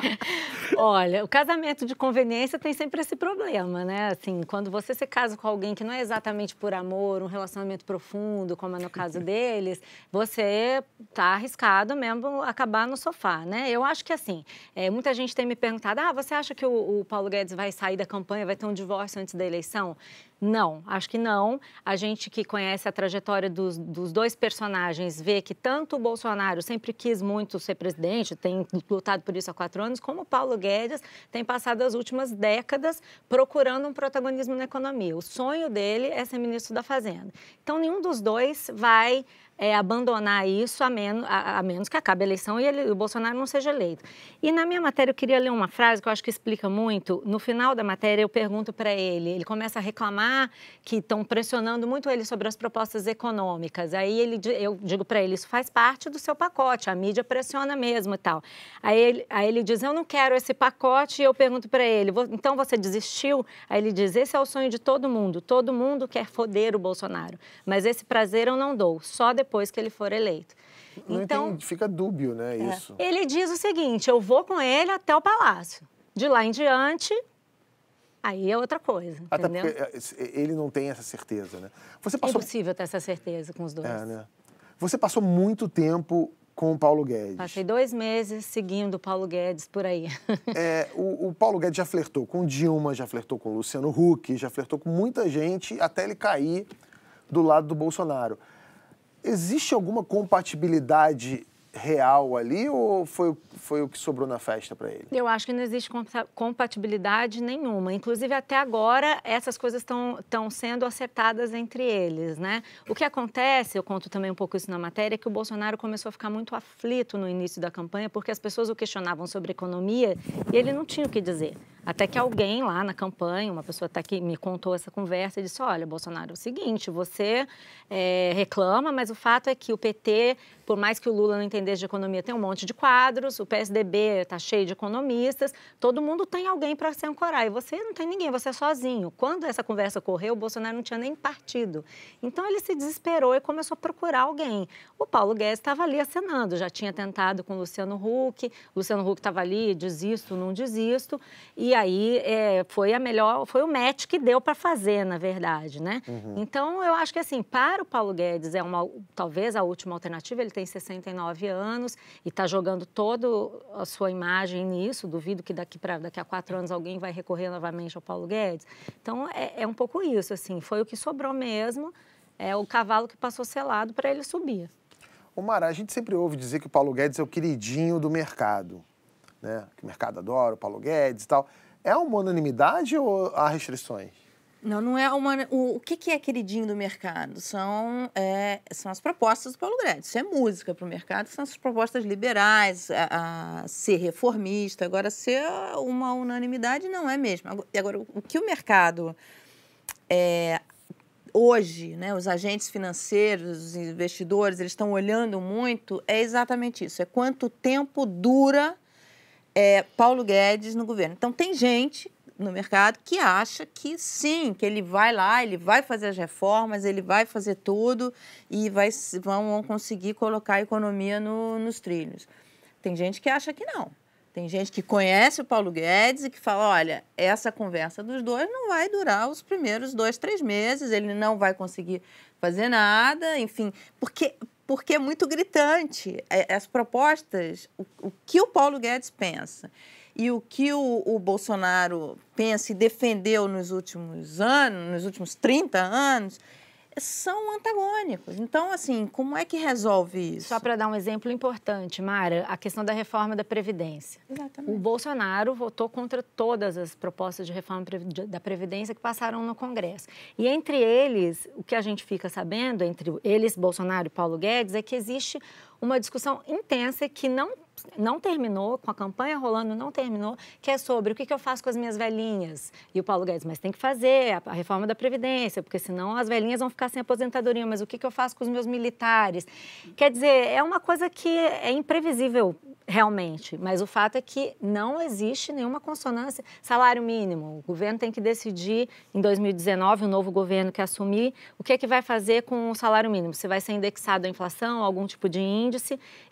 Olha, o casamento de conveniência tem sempre esse problema, né? Assim, quando você se casa com alguém que não é exatamente por amor, um relacionamento profundo, como é no caso deles, você tá arriscado mesmo acabar no sofá, né? Eu acho que assim, é, muita gente tem me perguntado: ah, você acha que o, o Paulo Guedes vai sair da campanha, vai ter um divórcio antes da eleição? Não, acho que não. A gente que conhece a trajetória dos, dos, dois personagens vê que tanto o Bolsonaro sempre quis muito ser presidente, tem lutado por isso há quatro anos, como o Paulo Guedes tem passado as últimas décadas procurando um protagonismo na economia. O sonho dele é ser ministro da Fazenda. Então, nenhum dos dois vai é, abandonar isso a menos, a, a, menos que acabe a eleição e ele, o Bolsonaro não seja eleito. E na minha matéria eu queria ler uma frase que eu acho que explica muito. No final da matéria eu pergunto para ele, ele começa a reclamar que estão pressionando muito ele sobre as propostas econômicas. Aí ele, eu digo para ele, isso faz parte do seu pacote, a mídia pressiona mesmo e tal. Aí ele, aí ele diz, eu não quero esse pacote e eu pergunto para ele, então você desistiu? Aí ele diz, esse é o sonho de todo mundo, todo mundo quer foder o Bolsonaro, mas esse prazer eu não dou, só depois depois que ele for eleito. Não então, entendi, fica dúbio, né, é. isso. Ele diz o seguinte, eu vou com ele até o palácio. De lá em diante, aí é outra coisa, Até entendeu? porque é, ele não tem essa certeza, né? Você passou... É impossível ter essa certeza com os dois. É, né? Você passou muito tempo com o Paulo Guedes. Passei dois meses seguindo o Paulo Guedes por aí. É, o, o, Paulo Guedes já flertou com Dilma, já flertou com Luciano Huck, já flertou com muita gente até ele cair do lado do Bolsonaro. Existe alguma compatibilidade real ali ou foi, foi o que sobrou na festa para ele? Eu acho que não existe compatibilidade nenhuma. Inclusive, até agora, essas coisas estão sendo acertadas entre eles, né? O que acontece, eu conto também um pouco isso na matéria, é que o Bolsonaro começou a ficar muito aflito no início da campanha porque as pessoas o questionavam sobre economia e ele não tinha o que dizer. Até que alguém lá na campanha, uma pessoa até que me contou essa conversa e disse: Olha, Bolsonaro, é o seguinte, você é, reclama, mas o fato é que o PT, por mais que o Lula não entendesse de economia, tem um monte de quadros, o PSDB está cheio de economistas, todo mundo tem alguém para se ancorar. E você não tem ninguém, você é sozinho. Quando essa conversa ocorreu, o Bolsonaro não tinha nem partido. Então ele se desesperou e começou a procurar alguém. O Paulo Guedes estava ali acenando, já tinha tentado com o Luciano Huck, o Luciano Huck estava ali, desisto, não desisto. E aí é, foi a melhor, foi o match que deu para fazer, na verdade, né? Uhum. Então eu acho que assim, para o Paulo Guedes é uma talvez a última alternativa, ele tem 69 anos e está jogando toda a sua imagem nisso, duvido que daqui para daqui a quatro anos alguém vai recorrer novamente ao Paulo Guedes. Então é, é um pouco isso, assim, foi o que sobrou mesmo, é o cavalo que passou selado para ele subir. O Mara, a gente sempre ouve dizer que o Paulo Guedes é o queridinho do mercado, né? Que o mercado adora o Paulo Guedes e tal. É uma unanimidade ou há restrições? Não, não é uma. O, o que, que é queridinho do mercado? São, é, são as propostas do Paulo Guedes. Isso é música para o mercado, são as propostas liberais, a, a, ser reformista. Agora, ser uma unanimidade não é mesmo. Agora, o que o mercado é, hoje, né, os agentes financeiros, os investidores, eles estão olhando muito, é exatamente isso. É quanto tempo dura é, Paulo Guedes no governo. Então, tem gente no mercado que acha que sim, que ele vai lá, ele vai fazer as reformas, ele vai fazer tudo e vai, vão conseguir colocar a economia no, nos trilhos. Tem gente que acha que não. Tem gente que conhece o Paulo Guedes e que fala: olha, essa conversa dos dois não vai durar os primeiros dois, três meses, ele não vai conseguir fazer nada, enfim, porque, porque é muito gritante. É, as propostas, o, o que o Paulo Guedes pensa e o que o, o, Bolsonaro pensa e defendeu nos últimos anos, nos últimos 30 anos, são antagônicos. Então, assim, como é que resolve isso? Só para dar um exemplo importante, Mara, a questão da reforma da Previdência. Exatamente. O Bolsonaro votou contra todas as propostas de reforma da Previdência que passaram no Congresso. E entre eles, o que a gente fica sabendo, entre eles, Bolsonaro e Paulo Guedes, é que existe uma discussão intensa que não não terminou, com a campanha rolando, não terminou, que é sobre o que, eu faço com as minhas velhinhas. E o Paulo Guedes, mas tem que fazer a, reforma da Previdência, porque senão as velhinhas vão ficar sem aposentadoria. Mas o que, que eu faço com os meus militares? Quer dizer, é uma coisa que é imprevisível realmente, mas o fato é que não existe nenhuma consonância. Salário mínimo, o governo tem que decidir em 2019, o novo governo que assumir, o que é que vai fazer com o salário mínimo. Se vai ser indexado à inflação, algum tipo de índice,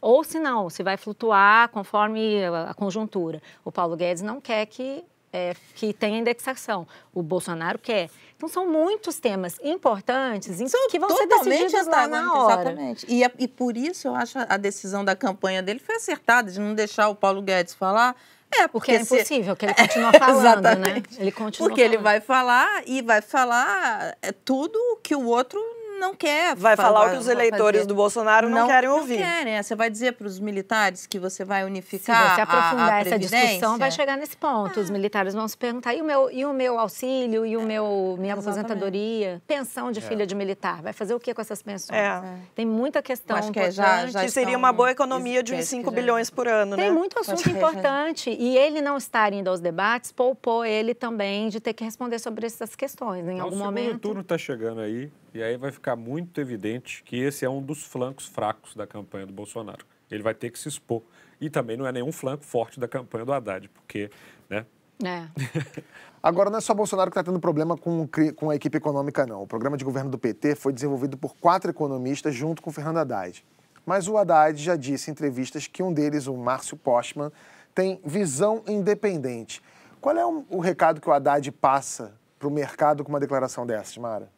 ou se não, se vai flutuar conforme a conjuntura. O Paulo Guedes não quer que é, que tenha indexação. O Bolsonaro quer. Então, são muitos temas importantes são que vão ser decididos lá na hora. Exatamente. E, e por isso eu acho a decisão da campanha dele foi acertada, de não deixar o Paulo Guedes falar. É, porque, porque é impossível que ele continue falando, né? Ele continua Porque falando. ele vai falar e vai falar é, tudo que o outro não quer. Vai falar o que os eleitores fazer. do Bolsonaro não, não querem ouvir. Não querem. Você vai dizer para os militares que você vai unificar. Se você aprofundar a, a essa discussão, vai chegar nesse ponto. Os militares vão se perguntar: e o meu, e o meu auxílio, e o meu, minha Exatamente. aposentadoria? Pensão de é. filha de militar. Vai fazer o que com essas pensões? É. Tem muita questão Acho que é já, já que seria uma boa economia de uns 5 bilhões por ano. Tem né? muito assunto importante. E ele não estar indo aos debates poupou ele também de ter que responder sobre essas questões em algum momento. O turno está chegando aí. E aí vai ficar muito evidente que esse é um dos flancos fracos da campanha do Bolsonaro. Ele vai ter que se expor. E também não é nenhum flanco forte da campanha do Haddad, porque, né? É. Agora, não é só Bolsonaro que está tendo problema com, com a equipe econômica, não. O programa de governo do PT foi desenvolvido por quatro economistas junto com Fernando Haddad. Mas o Haddad já disse em entrevistas que um deles, o Márcio Postman, tem visão independente. Qual é o, o recado que o Haddad passa para o mercado com uma declaração dessas, Mara?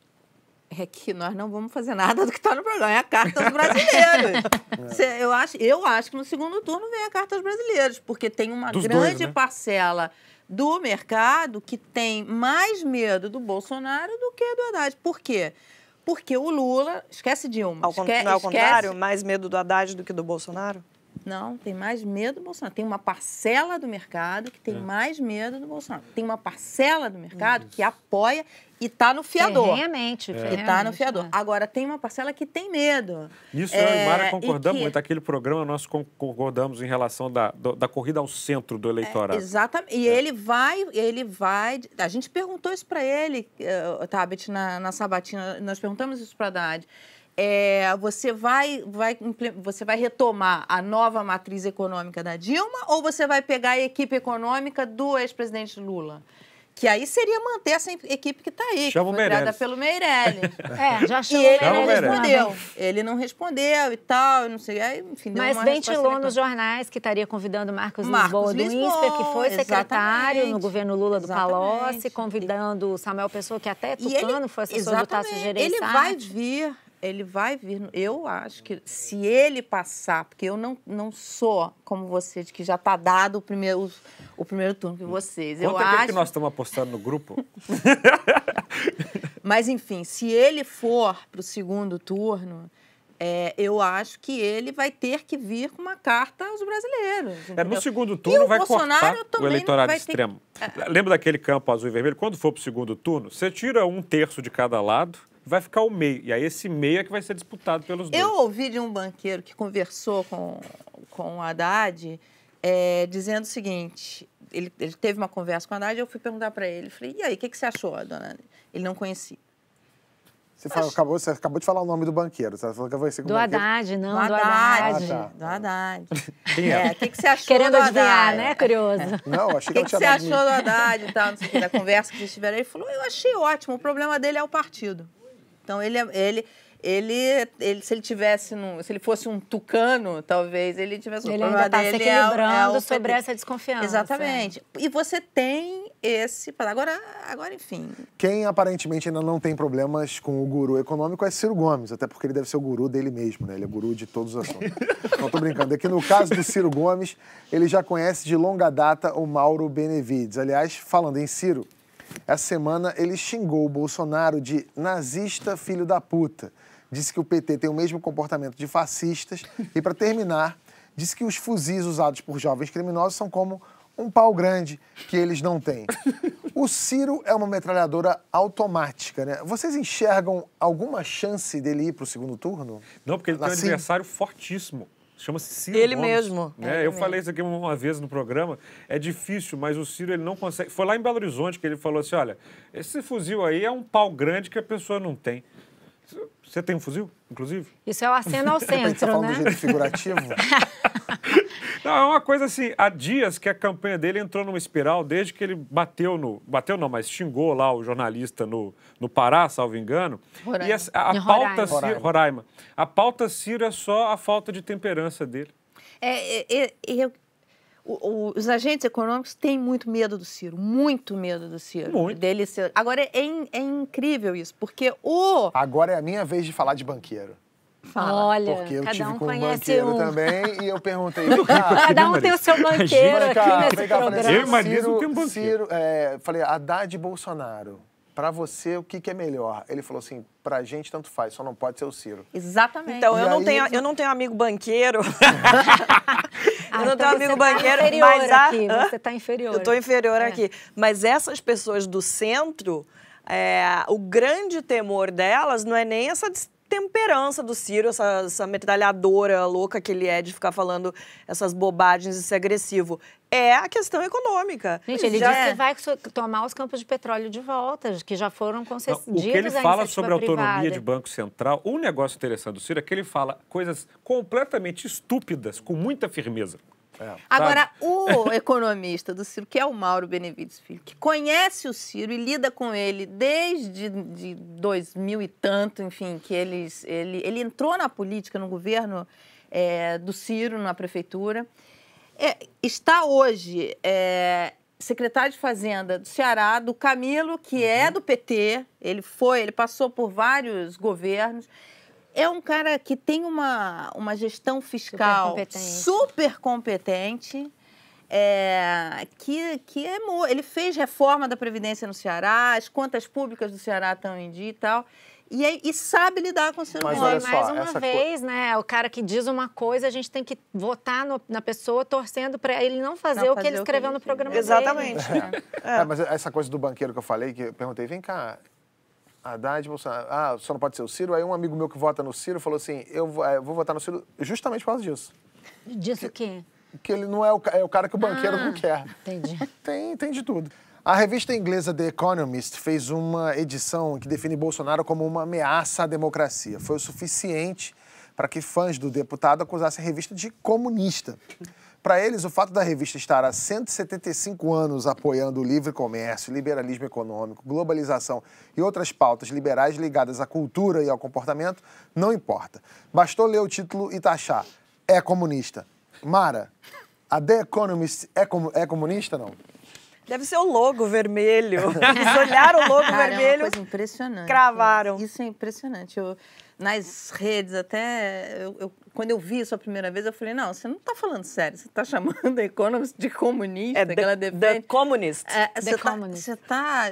É que nós não vamos fazer nada do que está no programa. É a carta aos brasileiros. é. eu, acho, eu acho que no segundo turno vem a carta aos brasileiros, porque tem uma Dos grande dois, né? parcela do mercado que tem mais medo do Bolsonaro do que do Haddad. Por quê? Porque o Lula. Esquece Dilma. Ao, esque, não é ao contrário? Mais medo do Haddad do que do Bolsonaro? Não, tem mais medo do Bolsonaro. Tem uma parcela do mercado que tem é. mais medo do Bolsonaro. Tem uma parcela do mercado Isso. que apoia e está no fiador. Ferrenhamente. É. E está no fiador. É. Agora, tem uma parcela que tem medo. Isso é, eu e Mara concordamos que... muito. Aquele programa nós concordamos em relação da, da corrida ao centro do eleitorado. É, exatamente. E é. ele vai, ele vai... A gente perguntou isso para ele, uh, Tabet, na, na Sabatina. Nós perguntamos isso para a Haddad. É, você, vai, vai, você vai retomar a nova matriz econômica da Dilma ou você vai pegar a equipe econômica do ex-presidente Lula? Que aí seria manter essa equipe que está aí, Chama que foi criada pelo Meirelli. é, já chamou E ele não respondeu. Ele não respondeu e tal, não sei. Aí, enfim, Mas ventilou nos jornais que estaria convidando Marcos, Marcos Lisboa do INSPER, que foi secretário exatamente. no governo Lula do exatamente. Palocci, convidando Samuel Pessoa, que até Tucano ele, foi assessor do Tasso Gereissati. Ele vai vir ele vai vir. Eu acho que se ele passar, porque eu não, não sou como você, de que já está dado o primeiro, o primeiro turno que vocês. Conta eu acho... que, nós estamos apostando no grupo. Mas, enfim, se ele for para o segundo turno, é, eu acho que ele vai ter que vir com uma carta aos brasileiros. É, no segundo turno vai Bolsonaro cortar o eleitorado extremo. Que... Lembra daquele campo azul e vermelho? Quando for para o segundo turno, você tira um terço de cada lado vai ficar o meio. E aí esse meio é que vai ser disputado pelos dois. Eu ouvi de um banqueiro que conversou com, com o Haddad é, dizendo o seguinte: ele, ele, teve uma conversa com o Haddad e eu fui perguntar para ele. Falei, e aí, o que, que você achou, dona? Ele não conhecia. Você, fala, acabou, você acabou de falar o nome do banqueiro. Você falou que vai ser do Haddad, não, do, do Haddad. Ah, tá. Do Haddad. É, o que, que você achou Querendo do adivinhar, né? Curioso. Não, achei que, que, que você achou do Haddad e tal, não sei o que, da conversa que vocês tiveram. Ele falou, eu achei ótimo, o problema dele é o partido. Então ele, é, ele, ele, ele se ele tivesse, num, se ele fosse um tucano, talvez ele tivesse um ele ainda está se equilibrando é, é sobre essa desconfiança. Exatamente. E você tem esse. Agora, agora, enfim. Quem aparentemente ainda não tem problemas com o guru econômico é Ciro Gomes, até porque ele deve ser o guru dele mesmo, né? Ele é guru de todos os assuntos. não tô brincando. Aqui no caso do Ciro Gomes, ele já conhece de longa data o Mauro Benevides. Aliás, falando em Ciro, essa semana ele xingou o Bolsonaro de nazista filho da puta. Disse que o PT tem o mesmo comportamento de fascistas e, para terminar, disse que os fuzis usados por jovens criminosos são como um pau grande que eles não têm. O Ciro é uma metralhadora automática, né? Vocês enxergam alguma chance dele ir para o segundo turno? Não, porque ele tem um Assim? adversário fortíssimo. Chama-se Ciro Ele Gomes, mesmo. Né? Eu falei isso aqui uma vez no programa. É difícil, mas o Ciro ele não consegue. Foi lá em Belo Horizonte que ele falou assim: olha, esse fuzil aí é um pau grande que a pessoa não tem. Você tem um fuzil, inclusive? Isso é o aceno ao tá centro, falando né? do jeito figurativo? Não, é uma coisa assim, há dias que a campanha dele entrou numa espiral desde que ele bateu no. Bateu não, mas xingou lá o jornalista no, no Pará, salvo engano. Roraima. E a, a Em pauta Roraima. Ciro, Roraima. Roraima. A pauta Ciro é só a falta de temperança dele. É, é, é, eu- o- o- os agentes econômicos têm muito medo do Ciro, muito medo do Ciro. Muito. Dele ser... Agora, é, in- é incrível isso, porque o... Agora é a minha vez de falar de banqueiro. Fala. Olha, Porque eu cada tive um com um conhece banqueiro um. também e eu perguntei, Cada um tem o seu banqueiro Vem aqui cá, nesse cá, falei programa. Eu e Marisa Ciro, não tem um banqueiro. Ciro, é, falei, Haddad e Bolsonaro, pra você o que, que é melhor? Ele falou assim, pra gente tanto faz, só não pode ser o Ciro. Exatamente. Então, E eu não, aí- tenho, eu não tenho amigo banqueiro. Ah, eu não então tenho amigo você tá banqueiro, inferior mas a- aqui, Hã? você tá inferior. Eu estou inferior É. aqui. Mas essas pessoas do centro, é, o grande temor delas não é nem essa temperança do Ciro, essa, essa metralhadora louca que ele é de ficar falando essas bobagens e ser agressivo. É a questão econômica. Gente, ele Já disse é. que vai tomar os campos de petróleo de volta, que já foram Não, concedidos o que ele fala sobre a autonomia privada. de Banco Central, um negócio interessante do Ciro é que ele fala coisas completamente estúpidas, com muita firmeza. Agora, o economista do Ciro, que é o Mauro Benevides Filho, que conhece o Ciro e lida com ele desde de 2000 e tanto, enfim, que eles, ele, ele entrou na política, no governo é, do Ciro, na prefeitura, É, está hoje é, secretário de Fazenda do Ceará, do Camilo, que é do PT, ele foi, ele passou por vários governos, é um cara que tem uma, uma gestão fiscal competente. super competente. é, que, que é, ele fez reforma da Previdência no Ceará, as contas públicas do Ceará estão em dia e tal. E, e sabe lidar com o ser Mas humano. só, mais uma essa co- vez, né? O cara que diz uma coisa, a gente tem que votar no- na pessoa torcendo para ele não fazer Não o que fazer ele o que escreveu ele no programa Exatamente. dele. É, mas essa coisa do banqueiro que eu falei, que eu perguntei, vem cá, Haddad e Bolsonaro, ah, só não pode ser o Ciro? Aí um amigo meu que vota no Ciro falou assim, eu vou, é, vou votar no Ciro justamente por causa disso. Disso o quê? Que ele não é o, é o cara que o banqueiro não quer. Entendi. Tem, tem de tudo. A revista inglesa The Economist fez uma edição que define Bolsonaro como uma ameaça à democracia. Foi o suficiente para que fãs do deputado acusassem a revista de comunista. Para eles, o fato da revista estar há 175 anos apoiando o livre comércio, liberalismo econômico, globalização e outras pautas liberais ligadas à cultura e ao comportamento não importa. Bastou ler o título e taxar. É comunista. Mara, a The Economist é, comu- é comunista, não? Deve ser o logo vermelho. Eles olharam o logo Cara, é vermelho. uma coisa impressionante. cravaram. Isso é impressionante. Eu, nas redes, até. eu- eu- quando eu vi isso a primeira vez, eu falei: não, você não está falando sério. Você está chamando a Economist de comunista, É que ela the, defende. the Communist. É, The você está Communist.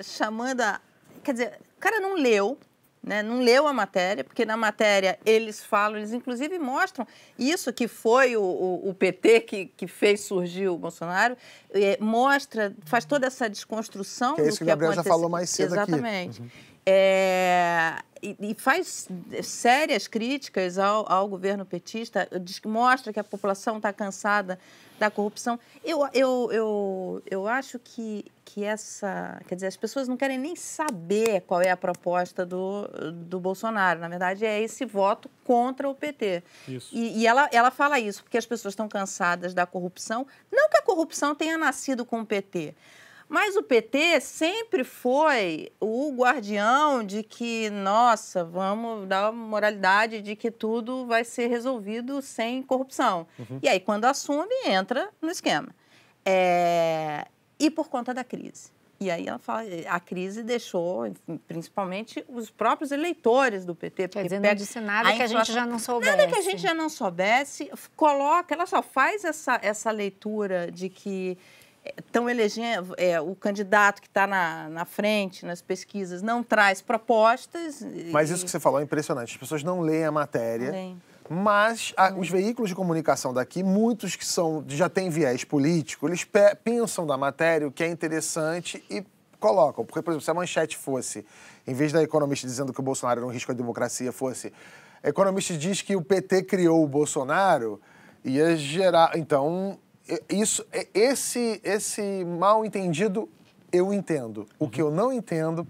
chamando a. Quer dizer, o cara não leu. Né, não leu a matéria, porque na matéria eles falam, eles inclusive mostram isso que foi o, o- o PT que, que fez surgir o Bolsonaro, eh, mostra, faz toda essa desconstrução Que é do isso que o Gabriel já aconteceu. falou mais cedo aqui. Uhum. É, e, e faz sérias críticas ao, ao governo petista, diz mostra que a população está cansada da corrupção. Eu, eu, eu, eu acho que, que essa. Quer dizer, as pessoas não querem nem saber qual é a proposta do, do Bolsonaro. Na verdade, é esse voto contra o PT. Isso. E, e ela, ela fala isso, porque as pessoas estão cansadas da corrupção. Não que a corrupção tenha nascido com o PT. Mas o PT sempre foi o guardião de que, nossa, vamos dar uma moralidade de que tudo vai ser resolvido sem corrupção. E aí, quando assume, entra no esquema. É, E por conta da crise. E aí ela fala, a crise deixou, principalmente, os próprios eleitores do PT. Quer dizer, não disse nada que a gente já não soubesse. Nada que a gente já não soubesse. Coloca, ela só faz essa, essa leitura de que estão elegendo, é, o candidato que está na, na frente nas pesquisas não traz propostas. Mas isso que você falou é impressionante. As pessoas não leem a matéria. Leem. Mas a, os veículos de comunicação daqui, muitos que são já têm viés político, eles pe pensam da matéria o que é interessante e colocam. Porque, por exemplo, se a manchete fosse, em vez da economista dizendo que o Bolsonaro era um risco à democracia, fosse a economista diz que o PT criou o Bolsonaro, ia gerar. Então, isso, esse, esse mal entendido eu entendo. O que eu não entendo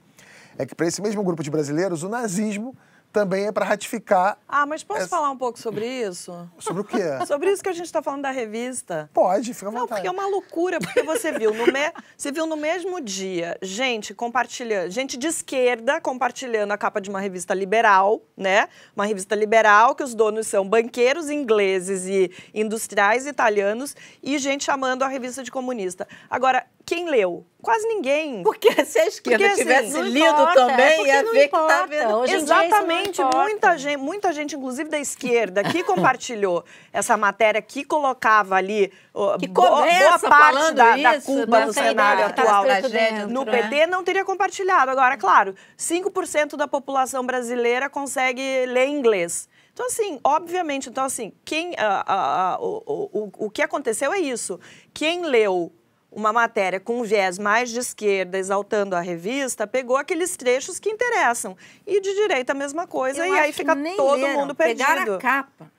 é que para esse mesmo grupo de brasileiros, o nazismo também é para ratificar. Ah, mas posso essa... falar um pouco sobre isso? Sobre o quê? sobre isso que a gente está falando da revista. Pode, fica à vontade. Não, porque é uma loucura, porque você viu no, me... você viu no mesmo dia gente compartilhando, gente de esquerda compartilhando a capa de uma revista liberal, né? Uma revista liberal que os donos são banqueiros ingleses e industriais italianos e gente chamando a revista de comunista. Agora, quem leu? Quase ninguém. Porque se a esquerda Porque, assim, tivesse lido importa, também, é ia ver importa. que tá vendo. Exatamente, muita gente, muita gente, inclusive da esquerda, que compartilhou essa matéria, que colocava ali que boa, boa parte da, isso, da culpa do cenário atual dentro, no né? PT não teria compartilhado. Agora, claro, 5% da população brasileira consegue ler inglês. Então, assim, obviamente, então, assim, quem, uh, uh, uh, o, o, o que aconteceu é isso. Quem leu uma matéria com um viés mais de esquerda, exaltando a revista, pegou aqueles trechos que interessam. E de direita a mesma coisa, Eu e aí fica todo leram. mundo perdido. Pegaram a capa.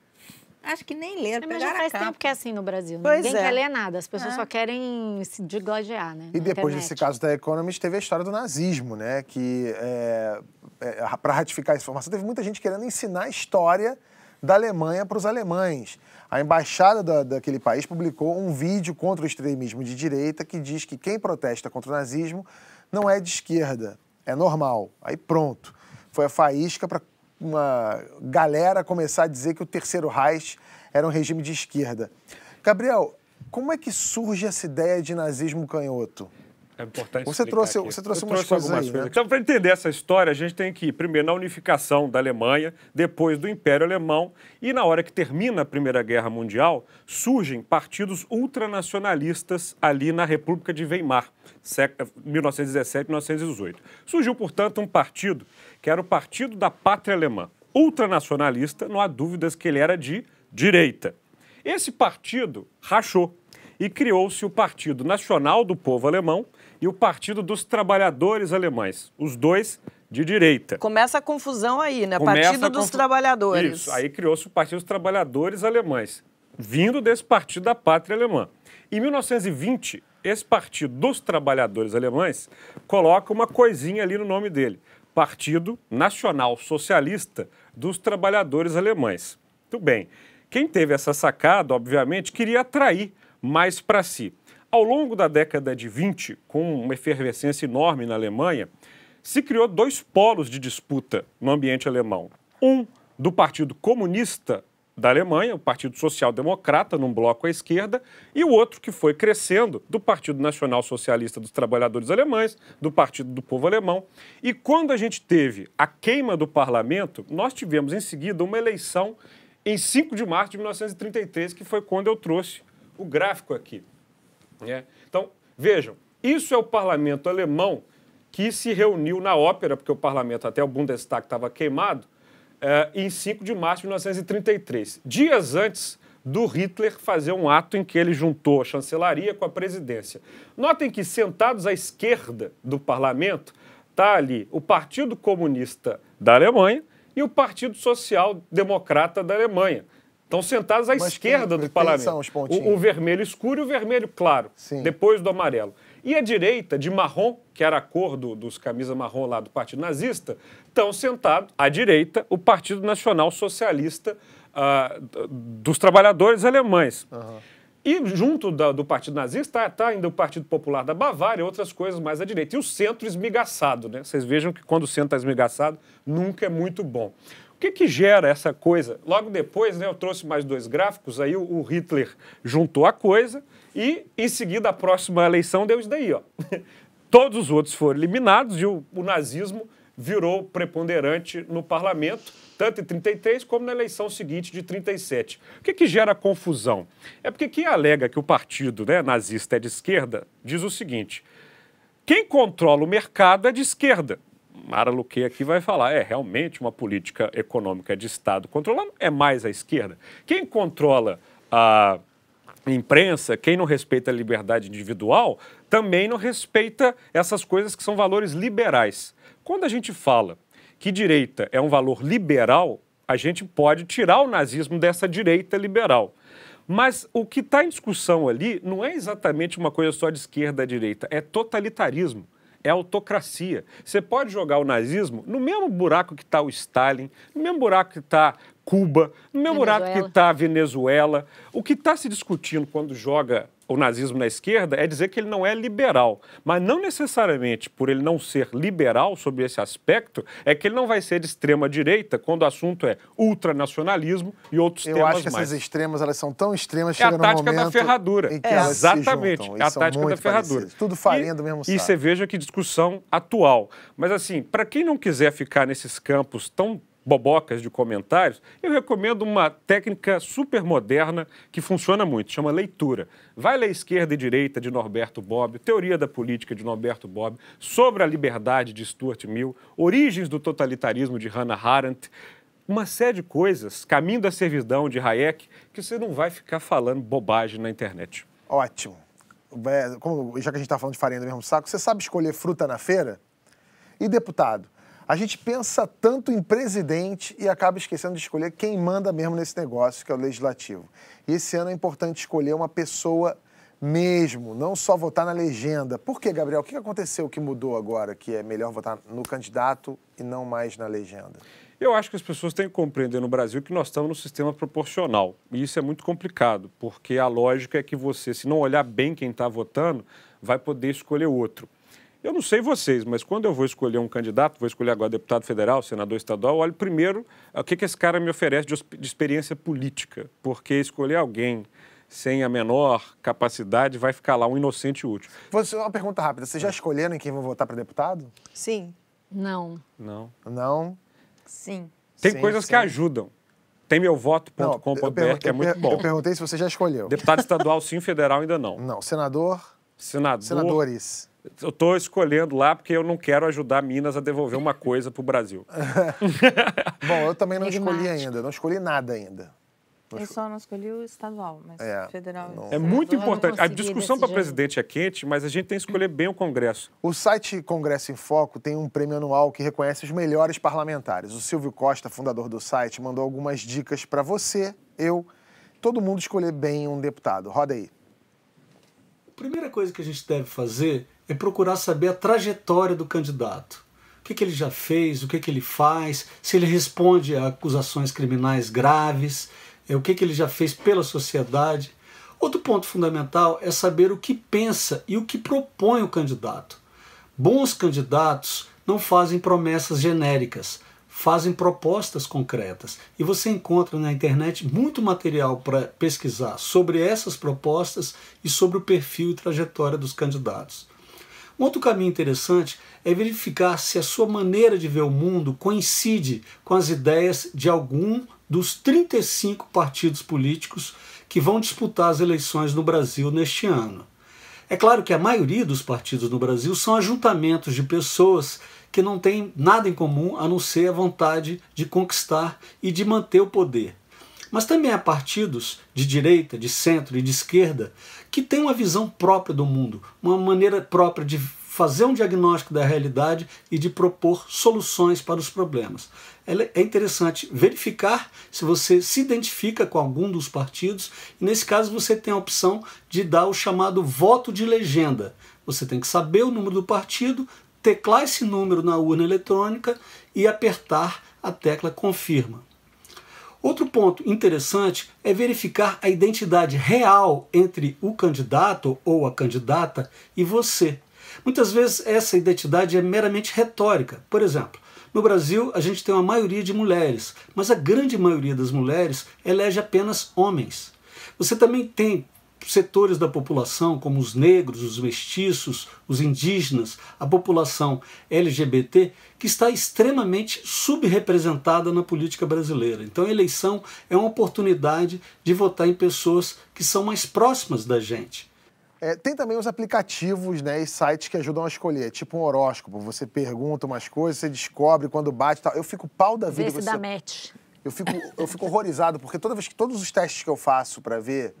Acho que nem leram, é, mas já faz tempo que é assim no Brasil. Né? Pois Ninguém é. quer ler nada, as pessoas é. só querem se digladiar, né? E depois internet. desse caso da Economist, teve a história do nazismo, né? Que, é, é, para ratificar essa informação, teve muita gente querendo ensinar a história da Alemanha para os alemães. A embaixada da, daquele país publicou um vídeo contra o extremismo de direita que diz que quem protesta contra o nazismo não é de esquerda, é normal. Aí pronto. Foi a faísca para uma galera começar a dizer que o Terceiro Reich era um regime de esquerda. Gabriel, como é que surge essa ideia de nazismo canhoto? É importante você trouxe, aqui. você trouxe umas coisas aí, coisas. Né? Então, para entender essa história, a gente tem que ir primeiro na unificação da Alemanha, depois do Império Alemão, e na hora que termina a Primeira Guerra Mundial, surgem partidos ultranacionalistas ali na República de Weimar, 1917 1918. Surgiu, portanto, um partido que era o Partido da Pátria Alemã. Ultranacionalista, não há dúvidas que ele era de direita. Esse partido rachou e criou-se o Partido Nacional do Povo Alemão, e o Partido dos Trabalhadores Alemães, os dois de direita. Começa a confusão aí, né? Começa Partido dos Trabalhadores. Isso, aí criou-se o Partido dos Trabalhadores Alemães, vindo desse Partido da Pátria Alemã. Em 1920, esse Partido dos Trabalhadores Alemães coloca uma coisinha ali no nome dele, Partido Nacional Socialista dos Trabalhadores Alemães. Tudo bem. Quem teve essa sacada, obviamente, queria atrair mais para si. Ao longo da década de 20, com uma efervescência enorme na Alemanha, se criou dois polos de disputa no ambiente alemão. Um do Partido Comunista da Alemanha, o Partido Social Democrata, num bloco à esquerda, e o outro que foi crescendo, do Partido Nacional Socialista dos Trabalhadores Alemães, do Partido do Povo Alemão. E quando a gente teve a queima do parlamento, nós tivemos em seguida uma eleição em 5 de março de 1933, que foi quando eu trouxe o gráfico aqui. É. Então, vejam, isso é o parlamento alemão que se reuniu na ópera, porque o parlamento, até o Bundestag, estava queimado, é, em 5 de março de 1933, dias antes do Hitler fazer um ato em que ele juntou a chancelaria com a presidência. Notem que sentados à esquerda do parlamento está ali o Partido Comunista da Alemanha e o Partido Social Democrata da Alemanha. Estão sentados à Mas esquerda do parlamento. O, o, vermelho escuro e o vermelho claro, Sim. depois do amarelo. E a direita, de marrom, que era a cor do, dos camisas marrom lá do Partido Nazista, estão sentados à direita o Partido Nacional Socialista uh, dos Trabalhadores Alemães. Uhum. E junto da, do Partido Nazista está tá ainda o Partido Popular da Bavária e outras coisas mais à direita. E o centro esmigaçado, né? Vocês vejam que quando o centro está esmigaçado, nunca é muito bom. O que, que gera essa coisa? Logo depois, né, eu trouxe mais dois gráficos, aí o, Hitler juntou a coisa e, em seguida, a próxima eleição deu isso daí, ó. todos os outros foram eliminados e o, o nazismo virou preponderante no parlamento, tanto em 33 como na eleição seguinte de 37. O que, que gera confusão? É porque quem alega que o partido né, nazista é de esquerda diz o seguinte: quem controla o mercado é de esquerda. Mara Luque aqui vai falar, é realmente uma política econômica de Estado controlando, é mais a esquerda. Quem controla a imprensa, quem não respeita a liberdade individual, também não respeita essas coisas que são valores liberais. Quando a gente fala que direita é um valor liberal, a gente pode tirar o nazismo dessa direita liberal. Mas o que está em discussão ali não é exatamente uma coisa só de esquerda à direita, é totalitarismo é autocracia. Você pode jogar o nazismo no mesmo buraco que está o Stalin, no mesmo buraco que está Cuba, no mesmo Venezuela. buraco que está a Venezuela. O que está se discutindo quando joga o nazismo na esquerda é dizer que ele não é liberal. Mas não necessariamente por ele não ser liberal sobre esse aspecto, é que ele não vai ser de extrema direita quando o assunto é ultranacionalismo e outros Eu temas acho que mais. essas extremas, elas são tão extremas, É a chega tática no da momento ferradura. É, exatamente, juntam, é e a tática da ferradura. Tudo farinha E- do mesmo E saco. você veja que discussão atual. Mas assim, para quem não quiser ficar nesses campos tão bobocas de comentários, eu recomendo uma técnica super moderna que funciona muito, chama leitura. Vai ler Esquerda e Direita de Norberto Bobbio, Teoria da Política de Norberto Bobbio, Sobre a Liberdade de Stuart Mill, Origens do Totalitarismo de Hannah Arendt, uma série de coisas, Caminho da Servidão de Hayek, que você não vai ficar falando bobagem na internet. Ótimo. É, como- já que a gente está falando de farinha do mesmo saco, você sabe escolher fruta na feira? E deputado? A gente pensa tanto em presidente e acaba esquecendo de escolher quem manda mesmo nesse negócio, que é o legislativo. E esse ano é importante escolher uma pessoa mesmo, não só votar na legenda. Por que, Gabriel? O que aconteceu que mudou agora, que é melhor votar no candidato e não mais na legenda? Eu acho que as pessoas têm que compreender no Brasil que nós estamos no sistema proporcional. E isso é muito complicado, porque a lógica é que você, se não olhar bem quem está votando, vai poder escolher outro. Eu não sei vocês, mas quando eu vou escolher um candidato, vou escolher agora deputado federal, senador estadual, eu olho primeiro o que, que esse cara me oferece de, de experiência política. Porque escolher alguém sem a menor capacidade vai ficar lá um inocente útil. Você, uma pergunta rápida. Vocês já escolheram em quem vão votar para deputado? Sim. Não. Não. Não? Sim. Tem Sim, coisas sim. que ajudam. Tem meu voto.com.br, que é muito bom. Eu perguntei se você já escolheu. Deputado estadual sim, federal ainda não. Não. Senador? Senador, Senadores. Eu estou escolhendo lá porque eu não quero ajudar Minas a devolver uma coisa para o Brasil. Bom, eu também não escolhi ainda. Não escolhi nada ainda. Eu só não escolhi o estadual, mas É, federal. não- É muito importante. A discussão para presidente é quente, mas a gente tem que escolher bem o Congresso. O site Congresso em Foco tem um prêmio anual que reconhece os melhores parlamentares. O Silvio Costa, fundador do site, mandou algumas dicas para você, eu, todo mundo escolher bem um deputado. Roda aí. A primeira coisa que a gente deve fazer é procurar saber a trajetória do candidato. O que, que ele já fez, o que, que ele faz, se ele responde a acusações criminais graves, é, o que, que ele já fez pela sociedade. Outro ponto fundamental é saber o que pensa e o que propõe o candidato. Bons candidatos não fazem promessas genéricas, fazem propostas concretas. E você encontra na internet muito material para pesquisar sobre essas propostas e sobre o perfil e trajetória dos candidatos. Um outro caminho interessante é verificar se a sua maneira de ver o mundo coincide com as ideias de algum dos 35 partidos políticos que vão disputar as eleições no Brasil neste ano. É claro que a maioria dos partidos no Brasil são ajuntamentos de pessoas que não têm nada em comum a não ser a vontade de conquistar e de manter o poder. Mas também há partidos de direita, de centro e de esquerda que têm uma visão própria do mundo, uma maneira própria de fazer um diagnóstico da realidade e de propor soluções para os problemas. É interessante verificar se você se identifica com algum dos partidos e, nesse caso, você tem a opção de dar o chamado voto de legenda. Você tem que saber o número do partido, teclar esse número na urna eletrônica e apertar a tecla confirma. Outro ponto interessante é verificar a identidade real entre o candidato ou a candidata e você. Muitas vezes essa identidade é meramente retórica. Por exemplo, no Brasil a gente tem uma maioria de mulheres, mas a grande maioria das mulheres elege apenas homens. Você também tem setores da população, como os negros, os mestiços, os indígenas, a população LGBT, que está extremamente subrepresentada na política brasileira. Então a eleição é uma oportunidade de votar em pessoas que são mais próximas da gente. É, tem também os aplicativos né, e sites que ajudam a escolher, tipo um horóscopo. Você pergunta umas coisas, você descobre quando bate e tal. Eu fico pau da vida. Vê se você... dá match. Eu fico, eu fico horrorizado, porque toda vez que todos os testes que eu faço para ver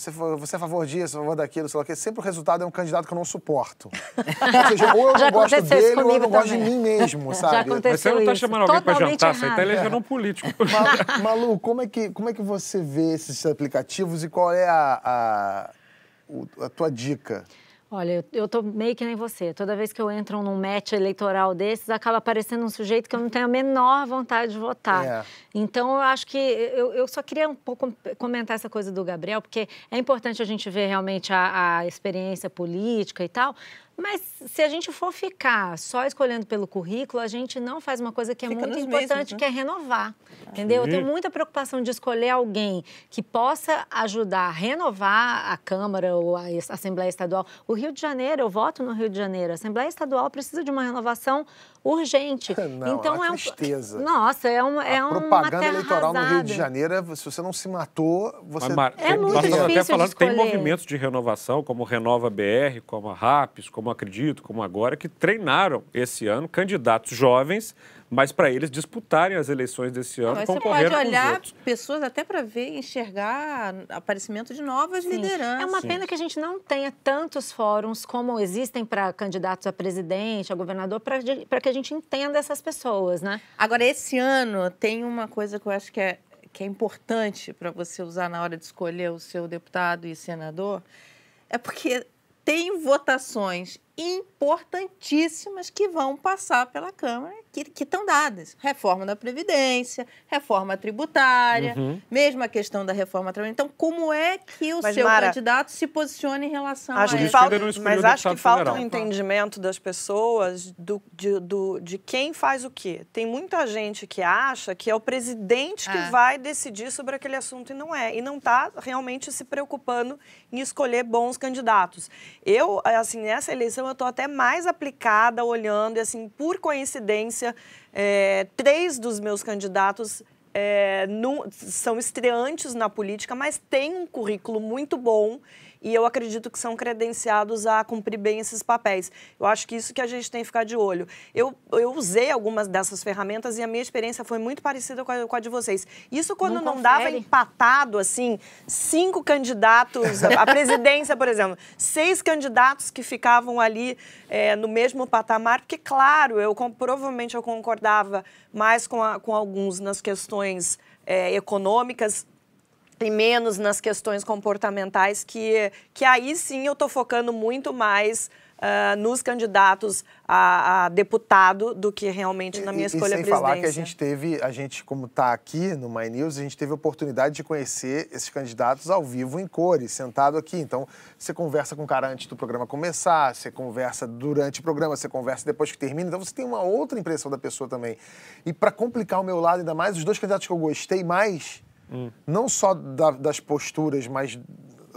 você, você é a favor disso, a favor daquilo, sei lá o quê, sempre o resultado é um candidato que eu não suporto. ou seja, ou eu Já não gosto dele, ou eu não gosto de mim mesmo, Já sabe? aconteceu Mas você não está chamando alguém para Totalmente jantar, você está errado. elegendo um político. Ma- Malu, como é, que, como é que você vê esses aplicativos e qual é a, a, a tua dica? Olha, eu, tô meio que nem você. Toda vez que eu entro num match eleitoral desses, acaba aparecendo um sujeito que eu não tenho a menor vontade de votar. É. Então, eu acho que eu, eu só queria um pouco comentar essa coisa do Gabriel, porque é importante a gente ver realmente a, a experiência política e tal. Mas se a gente for ficar só escolhendo pelo currículo, a gente não faz uma coisa que é Fica muito importante, mesmos, né? que é renovar. Entendeu? Eu Sim. tenho muita preocupação de escolher alguém que possa ajudar a renovar a Câmara ou a Assembleia Estadual. O Rio de Janeiro, eu voto no Rio de Janeiro. A Assembleia Estadual precisa de uma renovação urgente. Não, então é uma um- tristeza. Nossa, é, um, é a uma propaganda eleitoral no Rio de arrasada. Janeiro, é, se você não se matou, você... Mas, Mar- É tem- muito nós estamos até difícil de falando que tem escolher. movimentos de renovação, como o Renova BR, como a RAPS, como a Acredito, como agora, que treinaram esse ano candidatos jovens, mas para eles disputarem as eleições desse ano, Mas você concorrendo pode com os olhar pessoas até para ver e enxergar aparecimento de novas Sim. lideranças. É uma pena que a gente não tenha tantos fóruns como existem para candidatos a presidente, a governador, para que a gente entenda essas pessoas, né? Agora, esse ano tem uma coisa que eu acho que é, que é importante para você usar na hora de escolher o seu deputado e senador, é porque tem votações importantíssimas que vão passar pela Câmara, que que estão dadas. Reforma da Previdência, reforma tributária, Uhum. mesmo a questão da reforma tributária. Então, como é que o Mas, seu Mara, candidato se posiciona em relação Acho a que falta, mas acho que falta um federal. entendimento das pessoas do, de, do- de quem faz o quê. Tem muita gente que acha que é o presidente que É. vai decidir sobre aquele assunto e não é. E não está realmente se preocupando em escolher bons candidatos. Eu, assim, nessa eleição eu estou até mais aplicada, olhando, e assim, por coincidência, é, três dos meus candidatos é, não- são estreantes na política, mas têm um currículo muito bom e eu acredito que são credenciados a cumprir bem esses papéis. Eu acho que isso que a gente tem que ficar de olho. Eu, eu usei algumas dessas ferramentas e a minha experiência foi muito parecida com a, com a de vocês. Isso quando Não não, dava empatado, assim, cinco candidatos à presidência, por exemplo, seis candidatos que ficavam ali é, no mesmo patamar, porque, claro, eu provavelmente eu concordava mais com, a- com alguns nas questões é, econômicas, e menos nas questões comportamentais, que, que aí sim eu estou focando muito mais ah, nos candidatos a, a deputado do que realmente na minha e, escolha e sem falar que a gente teve, a gente como está aqui no My News, a gente teve a oportunidade de conhecer esses candidatos ao vivo em cores, sentado aqui. Então, você conversa com o cara antes do programa começar, você conversa durante o programa, você conversa depois que termina. Então, você tem uma outra impressão da pessoa também. E para complicar o meu lado ainda mais, os dois candidatos que eu gostei mais, não só da- das posturas, mas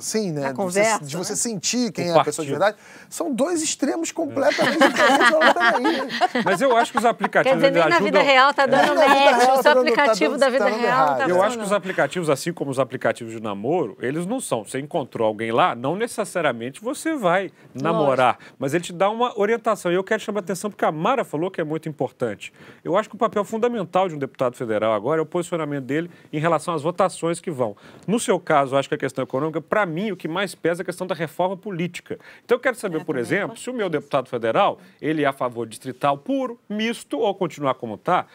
sim, né? Da de você- conversa, de você né? sentir quem O é a pessoa de verdade, são dois extremos completamente diferentes. Mas eu acho que os Quer aplicativos dizer, nem eles na vida ajudam... real tá dando vida match. O tá seu dando- tá aplicativo dando- da vida tá real tá Eu acho que os aplicativos, assim como os aplicativos de namoro, eles não são. Você encontrou alguém lá, não necessariamente você vai namorar, mas ele te dá uma orientação. E eu quero chamar a atenção porque a Mara falou que é muito importante. Eu acho que o papel fundamental de um deputado federal agora é o posicionamento dele em relação às votações que vão. No seu caso, eu acho que a questão econômica, para mim, o que mais pesa é a questão da reforma política. Então, eu quero saber, por exemplo, se o meu deputado federal ele é a favor de distrital puro, misto ou continuar como está,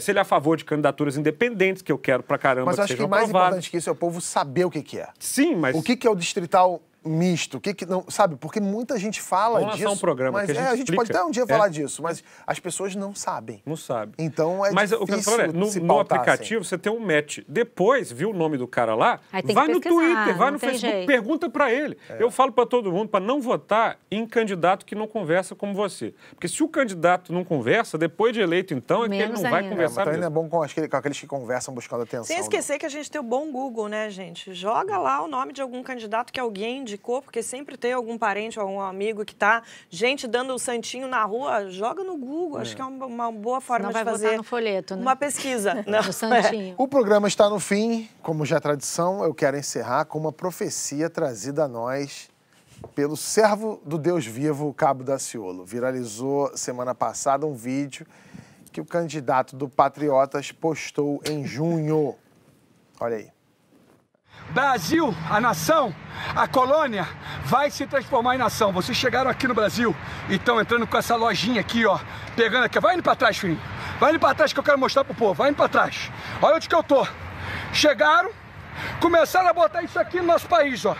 se ele é a favor de candidaturas independentes, que eu quero pra caramba Mas que acho que sejam mais aprovadas. importante que isso é o povo saber o que, que é. Sim, mas O que, que é o distrital misto? O que que não, sabe? Porque muita gente fala Vamos disso. um programa mas que a é, gente a gente pode até um dia É. falar disso, mas as pessoas não sabem. Não sabe. Então é Mas o que eu falando é, no, no pautar, assim. aplicativo você tem um match. Depois, viu o nome do cara lá, vai no Twitter, vai no Facebook, jeito. pergunta pra ele. É. Eu falo pra todo mundo para não votar em candidato que não conversa como você. Porque se o candidato não conversa, depois de eleito então, é que ele não vai ainda. É, mas conversar também não é mesmo. bom com, aquele- com aqueles que conversam buscando atenção. Sem né? esquecer que a gente tem o bom Google, né, gente? Joga lá o nome de algum candidato que alguém indicou, porque sempre tem algum parente ou algum amigo que tá, gente dando o santinho na rua, joga no Google. Acho que é uma, uma boa forma Não de vai fazer no folheto, né? uma pesquisa. Não, No santinho. O programa está no fim, como já é tradição, eu quero encerrar com uma profecia trazida a nós pelo servo do Deus vivo, Cabo Daciolo. Viralizou semana passada um vídeo que o candidato do Patriotas postou em junho. Olha aí. Brasil, a nação, a colônia, vai se transformar em nação. Vocês chegaram aqui no Brasil e estão entrando com essa lojinha aqui, ó. Pegando aqui. Vai indo pra trás, filhinho. Vai indo pra trás que eu quero mostrar pro povo. Vai indo pra trás. Olha onde que eu tô. Chegaram, começaram a botar isso aqui no nosso país, ó.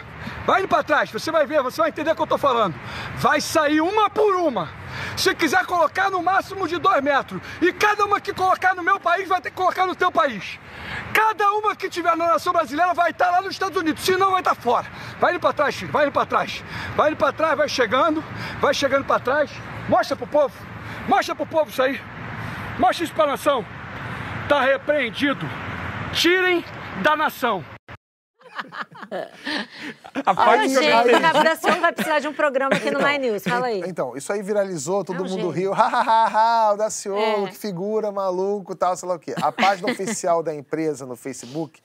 Vai indo pra trás, você vai ver, você vai entender o que eu tô falando. Vai sair uma por uma. Se quiser colocar no máximo de dois metros. E cada uma que colocar no meu país vai ter que colocar no teu país. Cada uma que tiver na nação brasileira vai estar lá nos Estados Unidos, senão vai estar fora. Vai indo pra trás, filho, vai indo pra trás. Vai indo pra trás, vai chegando, vai chegando pra trás. Mostra pro povo, mostra pro povo isso aí. Mostra isso pra nação. Tá repreendido. Tirem da nação. A parte que eu Gente, não o Cabo da Ciolo vai precisar de um programa aqui no My News. Fala aí. Então, isso aí viralizou, todo É um mundo gênio. riu. Ha, ha, ha, ha, o Daciolo, É. que figura, maluco, tal, sei lá o quê. A página oficial da empresa no Facebook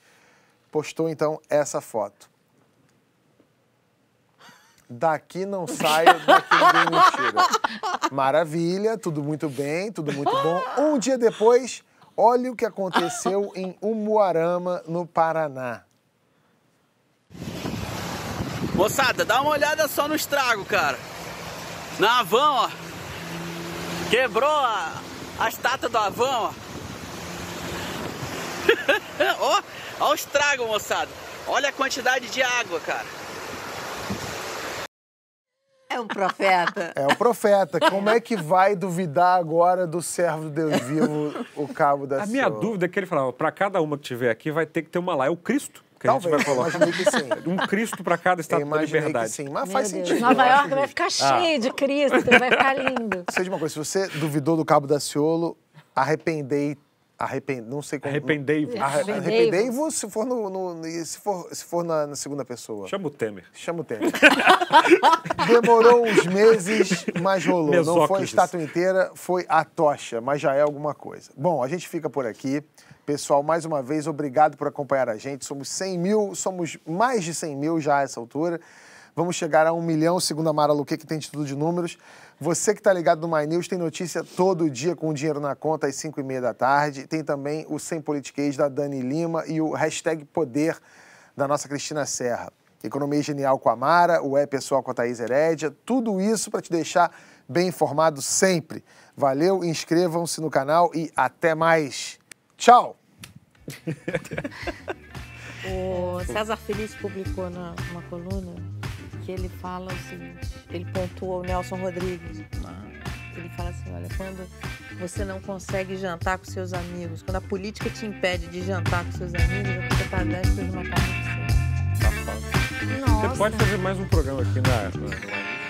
postou, então, essa foto. Daqui não saio, daqui ninguém me tira. Maravilha, tudo muito bem, tudo muito bom. Um dia depois, olha o que aconteceu em Umuarama, no Paraná. Moçada, dá uma olhada só no estrago, cara. Na Avan, ó. Quebrou a, a estátua do Avan, ó. ó. Ó o estrago, moçada. Olha a quantidade de água, cara. É um profeta. É o profeta. Como é que vai duvidar agora do servo do Deus vivo, o cabo da A minha dúvida é que ele falava, para cada uma que tiver aqui vai ter que ter uma lá. É o Cristo que a gente Talvez, vai colocar. imaginei que sim. Um Cristo para cada estátua da liberdade. sim, mas Meu faz Deus. sentido. Nova York vai ficar cheio de Cristo, vai ficar lindo. Sei de uma coisa, se você duvidou do Cabo Daciolo, arrependei, arrepend, não sei como... Arrependei-vos. Arre- Arrependei-vos. Se for, no, no- e se for, se for na, na segunda pessoa. Chama o Temer. Chama o tempo. Demorou uns meses, mas rolou. Não foi a estátua inteira, foi a tocha, mas já é alguma coisa. Bom, a gente fica por aqui. Pessoal, mais uma vez, obrigado por acompanhar a gente. Somos 100 mil, somos mais de 100 mil já a essa altura. Vamos chegar a um milhão, segundo a Mara Luque, que tem título de números. Você que está ligado no My News tem notícia todo dia com o dinheiro na conta às 5 e meia da tarde. Tem também o Sem Politiquês da Dani Lima e o hashtag Poder da nossa Cristina Serra. Economia Genial com a Mara, o É Pessoal com a Thaís Herédia. Tudo isso para te deixar bem informado sempre. Valeu, inscrevam-se no canal e até mais. Tchau! O César Feliz publicou na, uma coluna que ele fala o seguinte, ele pontua o Nelson Rodrigues. né? Ele fala assim, olha, quando você não consegue jantar com seus amigos, quando a política te impede de jantar com seus amigos, é porque tá desta de uma carne de Você pode fazer mais um programa aqui na, na-